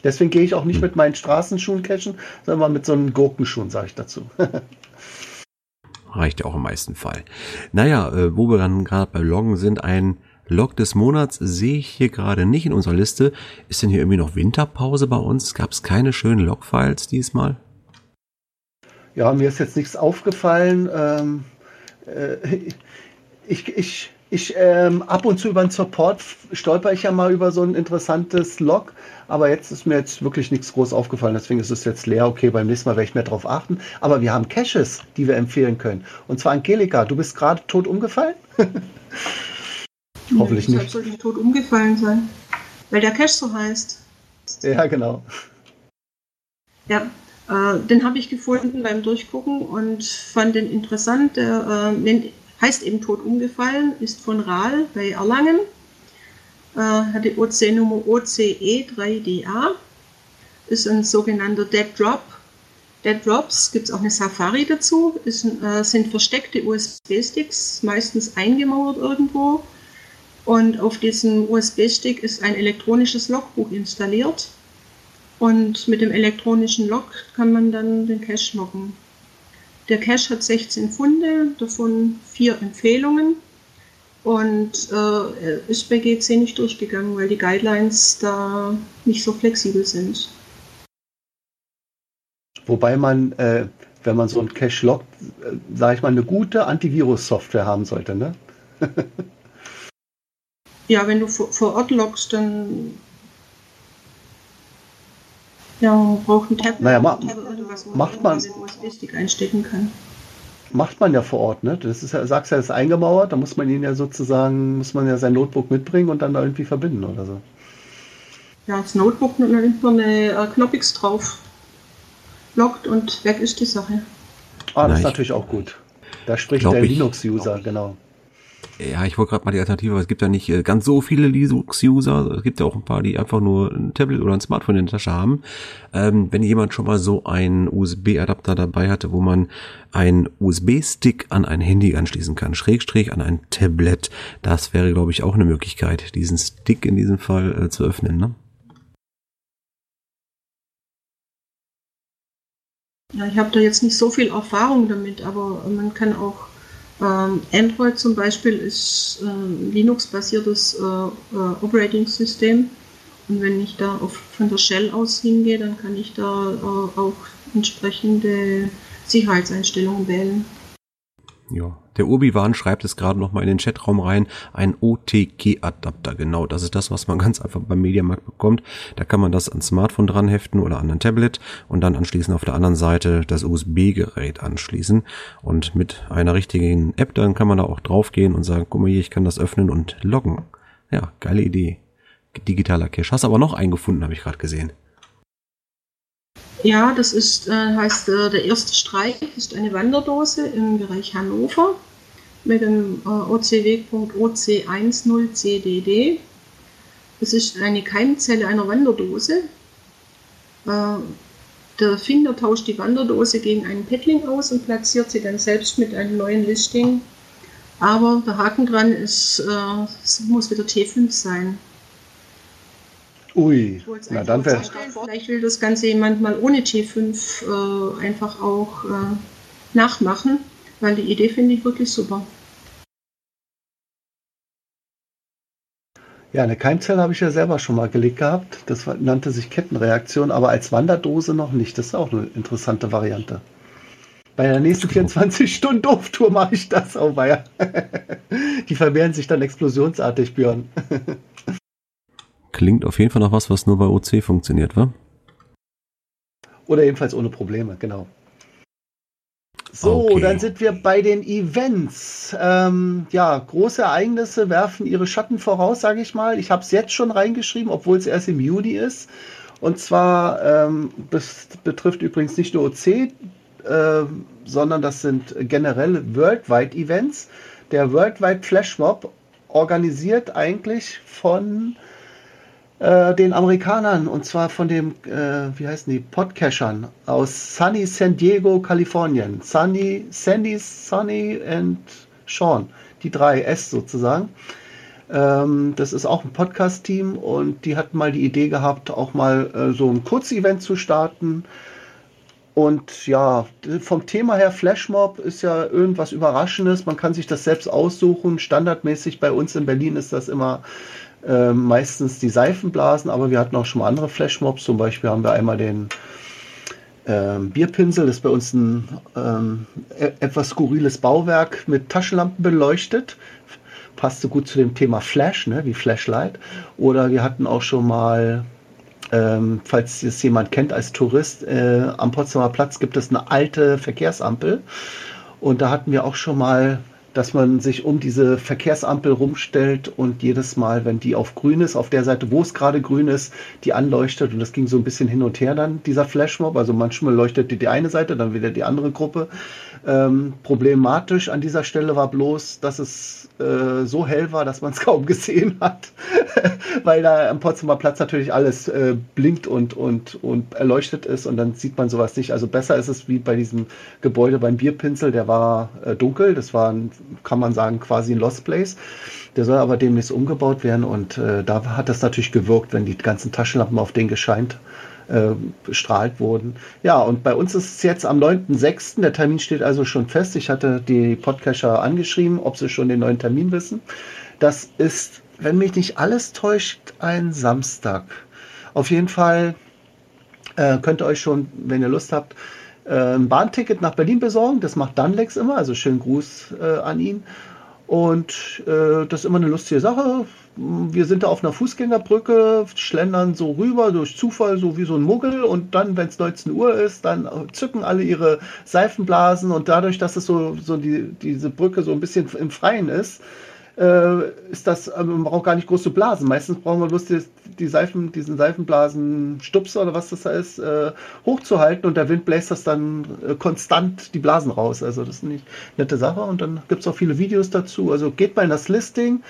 Deswegen gehe ich auch nicht hm. mit meinen Straßenschuhen cashen, sondern mit so einem Gurkenschuhen, sage ich dazu. reicht ja auch im meisten Fall. Naja, äh, wo wir dann gerade bei Loggen sind, ein Log des Monats sehe ich hier gerade nicht in unserer Liste. Ist denn hier irgendwie noch Winterpause bei uns? Gab es keine schönen Log-Files diesmal? Ja, mir ist jetzt nichts aufgefallen. Ähm, äh, ich, ich, ich ähm, ab und zu über den Support stolper ich ja mal über so ein interessantes Log, aber jetzt ist mir jetzt wirklich nichts groß aufgefallen, deswegen ist es jetzt leer. Okay, beim nächsten Mal werde ich mehr darauf achten. Aber wir haben Caches, die wir empfehlen können. Und zwar Angelika, du bist gerade tot umgefallen? Hoffentlich nicht. sollte ich tot umgefallen sein, weil der Cache so heißt. Ja, genau. Ja, äh, den habe ich gefunden beim Durchgucken und fand den interessant. Der äh, heißt eben tot umgefallen, ist von RAL bei Erlangen, äh, hat die OC-Nummer OCE3DA, ist ein sogenannter Dead Drop. Dead Drops gibt es auch eine Safari dazu, ist, äh, sind versteckte USB-Sticks, meistens eingemauert irgendwo. Und auf diesem USB-Stick ist ein elektronisches Logbuch installiert. Und mit dem elektronischen Log kann man dann den Cache loggen. Der Cache hat 16 Funde, davon vier Empfehlungen. Und äh, ist bei GC nicht durchgegangen, weil die Guidelines da nicht so flexibel sind. Wobei man, äh, wenn man so einen Cache loggt, äh, sage ich mal, eine gute Antivirus-Software haben sollte, ne? Ja, wenn du vor, vor Ort loggst, dann ja, braucht ein Tablet, naja, ma irgendwas, wo macht man den USB-Stick einstecken kann. Macht man ja vor Ort, ne? Das ist ja, sagst ja, das ist eingemauert, da muss man ihn ja sozusagen, muss man ja sein Notebook mitbringen und dann irgendwie verbinden oder so. Ja, das Notebook nimmt man eine äh, Knoppix drauf, loggt und weg ist die Sache. Ah, das Nein. ist natürlich auch gut. Da spricht der Linux-User, genau. Ja, ich wollte gerade mal die Alternative, aber es gibt ja nicht äh, ganz so viele Linux-User. Es gibt ja auch ein paar, die einfach nur ein Tablet oder ein Smartphone in der Tasche haben. Ähm, wenn jemand schon mal so einen USB-Adapter dabei hatte, wo man einen USB-Stick an ein Handy anschließen kann, Schrägstrich an ein Tablet, das wäre, glaube ich, auch eine Möglichkeit, diesen Stick in diesem Fall äh, zu öffnen. Ne? Ja, ich habe da jetzt nicht so viel Erfahrung damit, aber man kann auch Android zum Beispiel ist äh, Linux-basiertes äh, äh, Operating-System. Und wenn ich da auf, von der Shell aus hingehe, dann kann ich da äh, auch entsprechende Sicherheitseinstellungen wählen. Ja, der Urbiwan schreibt es gerade noch mal in den Chatraum rein, ein OTG-Adapter. Genau, das ist das, was man ganz einfach beim Mediamarkt bekommt. Da kann man das ans Smartphone dran heften oder an ein Tablet und dann anschließend auf der anderen Seite das USB-Gerät anschließen. Und mit einer richtigen App, dann kann man da auch draufgehen und sagen, guck mal hier, ich kann das öffnen und loggen. Ja, geile Idee. Digitaler Cache. Hast aber noch einen gefunden, habe ich gerade gesehen. Ja, das ist, äh, heißt äh, der erste Streich ist eine Wanderdose im Bereich Hannover mit dem äh, OCW.OC10CDD. Das ist eine Keimzelle einer Wanderdose. Äh, der Finder tauscht die Wanderdose gegen einen Petling aus und platziert sie dann selbst mit einem neuen Listing. Aber der Haken dran ist, äh, es muss wieder T5 sein. Ui, na dann wäre Vielleicht will das Ganze jemand mal ohne T5 äh, einfach auch äh, nachmachen, weil die Idee finde ich wirklich super. Ja, eine Keimzelle habe ich ja selber schon mal gelegt gehabt. Das nannte sich Kettenreaktion, aber als Wanderdose noch nicht. Das ist auch eine interessante Variante. Bei der nächsten 24-Stunden-Doof-Tour mache ich das auch, weil die vermehren sich dann explosionsartig, Björn. Klingt auf jeden Fall nach was, was nur bei OC funktioniert, wa? Oder ebenfalls ohne Probleme, genau. So, okay. dann sind wir bei den Events. Ähm, ja, große Ereignisse werfen ihre Schatten voraus, sage ich mal. Ich habe es jetzt schon reingeschrieben, obwohl es erst im Juni ist. Und zwar, ähm, das betrifft übrigens nicht nur OC, äh, sondern das sind generell Worldwide Events. Der Worldwide Flashmob organisiert eigentlich von äh, den Amerikanern und zwar von dem, äh, wie heißen die, Podcachern aus Sunny San Diego, Kalifornien. Sunny, Sandy, Sunny und Sean, die drei S sozusagen. Ähm, das ist auch ein Podcast-Team und die hatten mal die Idee gehabt, auch mal äh, so ein Kurzevent zu starten. und ja, vom Thema her, Flashmob ist ja irgendwas Überraschendes. Man kann sich das selbst aussuchen. Standardmäßig bei uns in Berlin ist das immer äh, meistens die Seifenblasen, aber wir hatten auch schon mal andere Flashmobs. Zum Beispiel haben wir einmal den ähm, Bierpinsel, das ist bei uns ein ähm, e etwas skurriles Bauwerk mit Taschenlampen beleuchtet. Passte gut zu dem Thema Flash, ne, wie Flashlight. Oder wir hatten auch schon mal ähm, falls es jemand kennt als Tourist, äh, am Potsdamer Platz gibt es eine alte Verkehrsampel. Und da hatten wir auch schon mal, dass man sich um diese Verkehrsampel rumstellt und jedes Mal, wenn die auf grün ist, auf der Seite, wo es gerade grün ist, die anleuchtet. Und das ging so ein bisschen hin und her dann, dieser Flashmob. Also manchmal leuchtete die eine Seite, dann wieder die andere Gruppe. Ähm, problematisch an dieser Stelle war bloß, dass es äh, so hell war, dass man es kaum gesehen hat, weil da am Potsdamer Platz natürlich alles äh, blinkt und, und, und erleuchtet ist und dann sieht man sowas nicht. Also besser ist es wie bei diesem Gebäude beim Bierpinsel, der war äh, dunkel, das war, ein, kann man sagen, quasi ein Lost Place. Der soll aber demnächst umgebaut werden und äh, da hat das natürlich gewirkt, wenn die ganzen Taschenlampen auf den gescheint äh, bestrahlt wurden. Ja, und bei uns ist es jetzt am 9.6. Der Termin steht also schon fest. Ich hatte die Podcaster angeschrieben, ob sie schon den neuen Termin wissen. Das ist, wenn mich nicht alles täuscht, ein Samstag. Auf jeden Fall äh, könnt ihr euch schon, wenn ihr Lust habt, äh, ein Bahnticket nach Berlin besorgen. Das macht Danlex immer, also schönen Gruß äh, an ihn. Und äh, das ist immer eine lustige Sache. Wir sind da auf einer Fußgängerbrücke, schlendern so rüber durch Zufall, so wie so ein Muggel. Und dann, wenn es 19 Uhr ist, dann zücken alle ihre Seifenblasen. Und dadurch, dass es so, so die, diese Brücke so ein bisschen im Freien ist, äh, ist das, äh, man braucht gar nicht groß zu blasen. Meistens brauchen wir bloß die, die Seifen, diesen Seifenblasen-Stupser oder was das da ist, äh, hochzuhalten und der Wind bläst das dann äh, konstant die Blasen raus. Also das ist eine nette Sache und dann gibt es auch viele Videos dazu. Also geht mal in das Listing.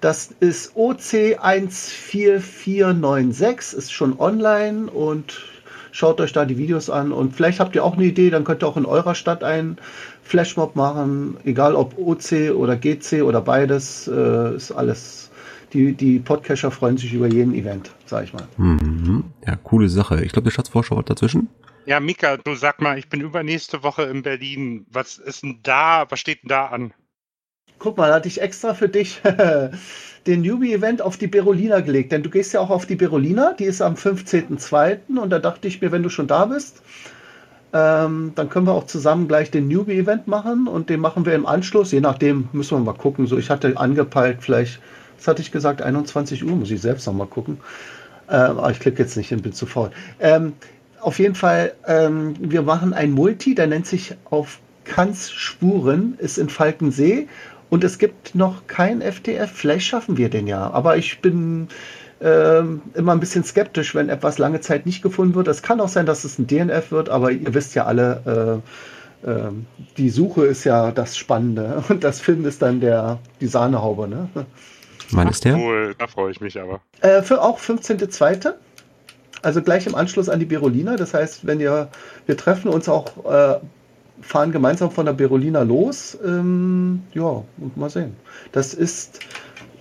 Das ist OC14496, ist schon online und schaut euch da die Videos an und vielleicht habt ihr auch eine Idee, dann könnt ihr auch in eurer Stadt einen Flashmob machen, egal ob OC oder GC oder beides, äh, ist alles. Die, die Podcaster freuen sich über jeden Event, sag ich mal. Mhm. Ja, coole Sache. Ich glaube, der Schatzvorschau hat dazwischen. Ja, Mika, du sag mal, ich bin übernächste Woche in Berlin. Was ist denn da, was steht denn da an? Guck mal, da hatte ich extra für dich den Newbie-Event auf die Berolina gelegt, denn du gehst ja auch auf die Berolina, die ist am 15.02. und da dachte ich mir, wenn du schon da bist, ähm, dann können wir auch zusammen gleich den Newbie-Event machen und den machen wir im Anschluss, je nachdem müssen wir mal gucken. So, ich hatte angepeilt, vielleicht, was hatte ich gesagt, 21 Uhr, muss ich selbst noch mal gucken. Ähm, aber ich klicke jetzt nicht, bin zu faul. Ähm, auf jeden Fall, ähm, wir machen ein Multi, der nennt sich auf Kanz Spuren, ist in Falkensee und es gibt noch kein FTF. Vielleicht schaffen wir den ja. Aber ich bin äh, immer ein bisschen skeptisch, wenn etwas lange Zeit nicht gefunden wird. Es kann auch sein, dass es ein DNF wird, aber ihr wisst ja alle, äh, äh, die Suche ist ja das Spannende. Und das Finden ist dann der, die Sahnehaube. Ne? Wann ist der? Cool, da freue ich mich aber. Äh, für auch 15.2. Also gleich im Anschluss an die Berolina. Das heißt, wenn ihr, wir treffen uns auch äh, fahren gemeinsam von der Berolina los. Ähm, ja, und mal sehen. Das ist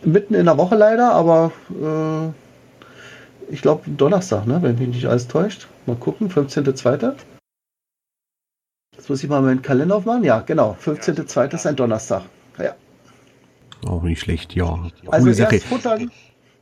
mitten in der Woche leider, aber äh, ich glaube Donnerstag, ne? wenn mich nicht alles täuscht. Mal gucken, 15.2. Jetzt muss ich mal meinen Kalender aufmachen. Ja, genau. 15.2. ist ein Donnerstag. Ja. Auch nicht schlecht, ja. Coole also erst futtern,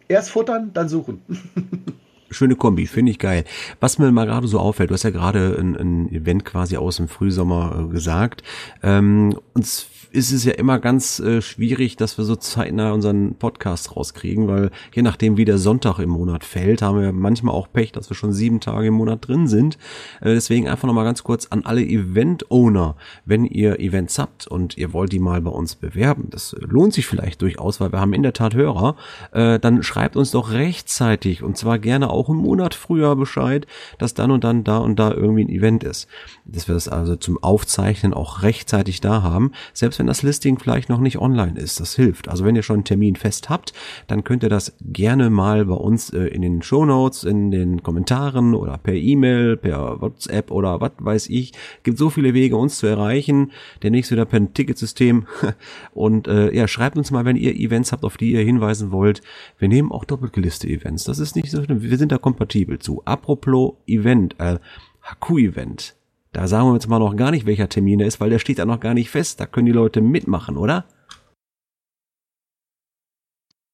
erst futtern, dann suchen. Schöne Kombi, finde ich geil. Was mir mal gerade so auffällt, du hast ja gerade ein, ein Event quasi aus dem Frühsommer äh, gesagt. Ähm, uns ist es ja immer ganz äh, schwierig, dass wir so zeitnah unseren Podcast rauskriegen, weil je nachdem, wie der Sonntag im Monat fällt, haben wir manchmal auch Pech, dass wir schon sieben Tage im Monat drin sind. Äh, deswegen einfach nochmal ganz kurz an alle Event-Owner, wenn ihr Events habt und ihr wollt die mal bei uns bewerben, das lohnt sich vielleicht durchaus, weil wir haben in der Tat Hörer, äh, dann schreibt uns doch rechtzeitig und zwar gerne auch einen Monat früher Bescheid, dass dann und dann da und da irgendwie ein Event ist. Dass wir das also zum Aufzeichnen auch rechtzeitig da haben. Selbst wenn das Listing vielleicht noch nicht online ist. Das hilft. Also wenn ihr schon einen Termin fest habt, dann könnt ihr das gerne mal bei uns äh, in den Show Notes, in den Kommentaren oder per E-Mail, per WhatsApp oder was weiß ich. Gibt so viele Wege, uns zu erreichen. Der nächste wieder per Ticketsystem. Und äh, ja, schreibt uns mal, wenn ihr Events habt, auf die ihr hinweisen wollt. Wir nehmen auch doppelt geliste Events. Das ist nicht so schlimm. Wir sind da kompatibel zu. Apropos Event, äh, Haku-Event Da sagen wir jetzt mal noch gar nicht, welcher Termin er ist, weil der steht ja noch gar nicht fest. Da können die Leute mitmachen, oder?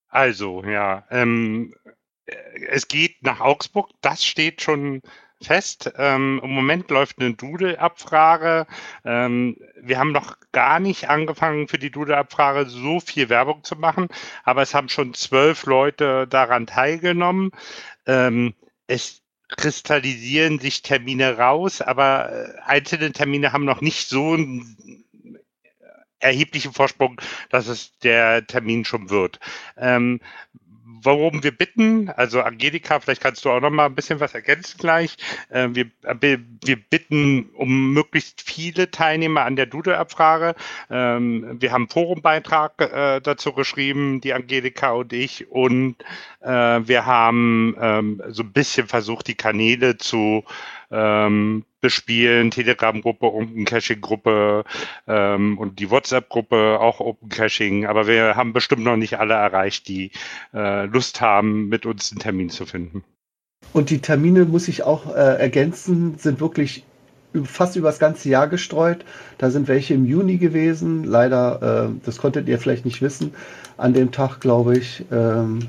Also, ja, ähm, es geht nach Augsburg, das steht schon fest. Ähm, Im Moment läuft eine Doodle-Abfrage. Ähm, wir haben noch gar nicht angefangen, für die Doodle-Abfrage so viel Werbung zu machen, aber es haben schon zwölf Leute daran teilgenommen. Ähm, es kristallisieren sich Termine raus, aber äh, einzelne Termine haben noch nicht so einen erheblichen Vorsprung, dass es der Termin schon wird. Ähm, worum wir bitten, also Angelika, vielleicht kannst du auch noch mal ein bisschen was ergänzen gleich. Äh, wir, wir bitten um möglichst viele Teilnehmer an der Doodle-Abfrage. Ähm, wir haben einen Forumbeitrag äh, dazu geschrieben, die Angelika und ich, und äh, wir haben ähm, so ein bisschen versucht, die Kanäle zu ähm, bespielen, Telegram-Gruppe, Open Caching-Gruppe ähm, und die WhatsApp-Gruppe auch Open Caching. Aber wir haben bestimmt noch nicht alle erreicht, die äh, Lust haben, mit uns einen Termin zu finden. Und die Termine, muss ich auch äh, ergänzen, sind wirklich fast über das ganze Jahr gestreut. Da sind welche im Juni gewesen. Leider, äh, das konntet ihr vielleicht nicht wissen. An dem Tag, glaube ich, ähm,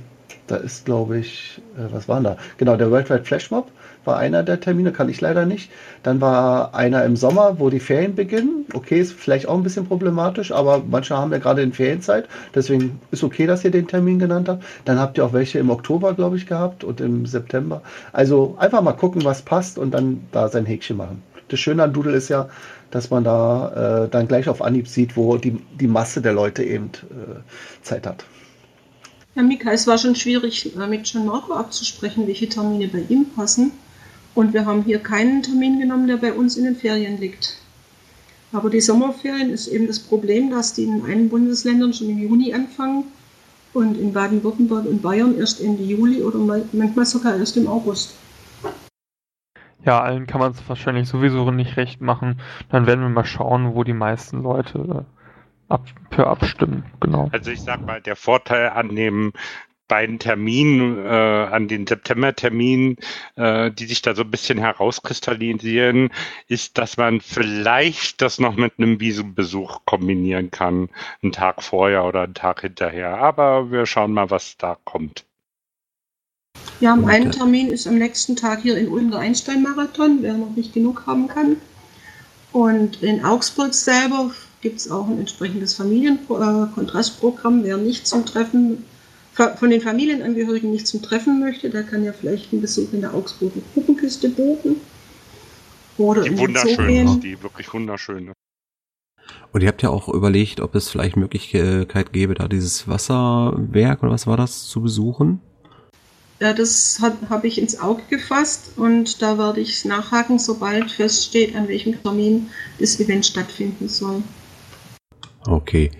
da ist, glaube ich, äh, was war da? Genau, der Worldwide Flash Mob war einer der Termine, kann ich leider nicht. Dann war einer im Sommer, wo die Ferien beginnen. Okay, ist vielleicht auch ein bisschen problematisch, aber manche haben ja gerade in Ferienzeit. Deswegen ist okay, dass ihr den Termin genannt habt. Dann habt ihr auch welche im Oktober, glaube ich, gehabt und im September. Also einfach mal gucken, was passt und dann da sein Häkchen machen. Das Schöne an Doodle ist ja, dass man da äh, dann gleich auf Anhieb sieht, wo die, die Masse der Leute eben äh, Zeit hat. Ja, Mika, es war schon schwierig, äh, mit Gian Marco abzusprechen, welche Termine bei ihm passen. Und wir haben hier keinen Termin genommen, der bei uns in den Ferien liegt. Aber die Sommerferien ist eben das Problem, dass die in einigen Bundesländern schon im Juni anfangen und in Baden-Württemberg und Bayern erst Ende Juli oder manchmal sogar erst im August. Ja, allen kann man es wahrscheinlich sowieso nicht recht machen. Dann werden wir mal schauen, wo die meisten Leute äh, ab, für abstimmen. Genau. Also ich sag mal, der Vorteil an dem beiden Terminen, äh, an den September-Terminen, äh, die sich da so ein bisschen herauskristallisieren, ist, dass man vielleicht das noch mit einem Visumbesuch kombinieren kann, einen Tag vorher oder einen Tag hinterher. Aber wir schauen mal, was da kommt. Ja, am einen Termin ist am nächsten Tag hier in Ulm der Einstein-Marathon, wer noch nicht genug haben kann. Und in Augsburg selber gibt es auch ein entsprechendes Familienkontrastprogramm. Wer nicht zum Treffen von den Familienangehörigen nicht zum Treffen möchte, der kann ja vielleicht einen Besuch in der Augsburger Puppenkiste buchen. Oder die wunderschön, die wirklich wunderschöne. Und ihr habt ja auch überlegt, ob es vielleicht Möglichkeit gäbe, da dieses Wasserwerk oder was war das zu besuchen? Ja, das habe ich ins Auge gefasst und da werde ich nachhaken, sobald feststeht, an welchem Termin das Event stattfinden soll. Okay.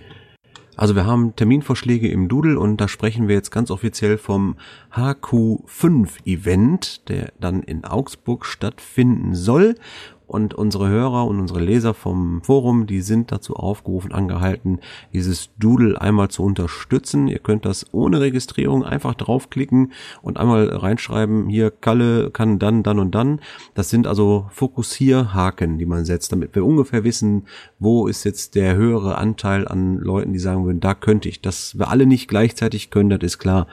Also wir haben Terminvorschläge im Doodle und da sprechen wir jetzt ganz offiziell vom HQ5 Event, der dann in Augsburg stattfinden soll. Und unsere Hörer und unsere Leser vom Forum, die sind dazu aufgerufen, angehalten, dieses Doodle einmal zu unterstützen. Ihr könnt das ohne Registrierung einfach draufklicken und einmal reinschreiben, hier Kalle kann dann, dann und dann. Das sind also Fokussierhaken, die man setzt, damit wir ungefähr wissen, wo ist jetzt der höhere Anteil an Leuten, die sagen würden, da könnte ich. Dass wir alle nicht gleichzeitig können, das ist klar.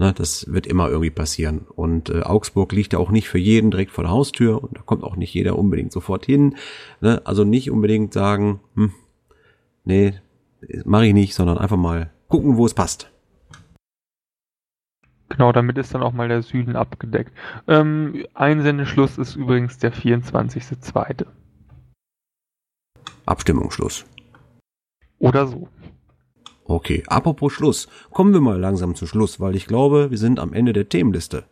Ne, das wird immer irgendwie passieren. Und äh, Augsburg liegt ja auch nicht für jeden direkt vor der Haustür und da kommt auch nicht jeder unbedingt sofort hin. Ne? Also nicht unbedingt sagen, hm, nee, mache ich nicht, sondern einfach mal gucken, wo es passt. Genau, damit ist dann auch mal der Süden abgedeckt. Ähm, Einsendeschluss ist übrigens der 24.2. Abstimmungsschluss. Oder so. Okay, apropos Schluss, kommen wir mal langsam zum Schluss, weil ich glaube, wir sind am Ende der Themenliste.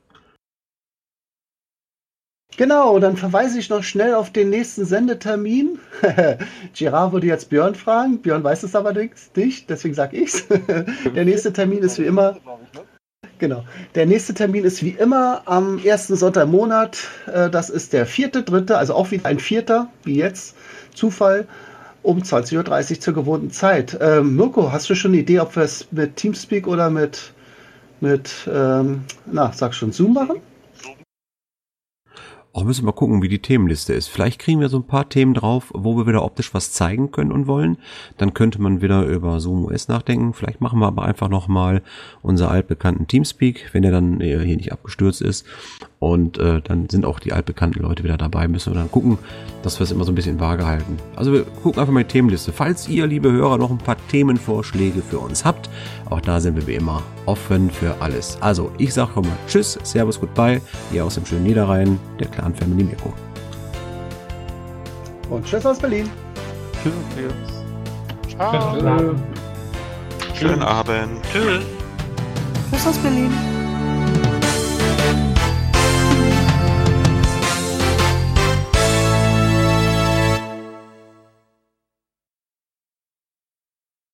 Genau, dann verweise ich noch schnell auf den nächsten Sendetermin. Girard würde jetzt Björn fragen. Björn weiß es aber nicht, deswegen sage ich's. Der nächste Termin ist wie immer. Genau. Der nächste Termin ist wie immer am ersten Sonntag im Monat. Äh, das ist der vierte, dritte, also auch wieder ein vierter, wie jetzt. Zufall um 20.30 Uhr zur gewohnten Zeit. Ähm, Mirko, hast du schon eine Idee, ob wir es mit Teamspeak oder mit, mit ähm, na, sag schon, Zoom machen? auch müssen wir mal gucken, wie die Themenliste ist. Vielleicht kriegen wir so ein paar Themen drauf, wo wir wieder optisch was zeigen können und wollen. Dann könnte man wieder über Zoom OS nachdenken. Vielleicht machen wir aber einfach nochmal unser altbekannten Teamspeak, wenn er dann hier nicht abgestürzt ist. Und äh, dann sind auch die altbekannten Leute wieder dabei. Müssen wir dann gucken, dass wir es immer so ein bisschen vage halten. Also wir gucken einfach mal die Themenliste. Falls ihr, liebe Hörer, noch ein paar Themenvorschläge für uns habt, auch da sind wir wie immer offen für alles. Also ich sage schon mal Tschüss, Servus, Goodbye, hier aus dem schönen Niederrhein, der Clan Family Mirko. Und Tschüss aus Berlin. Tschüss. Ciao. Schönen Abend. Tschüss. Tschüss aus Berlin.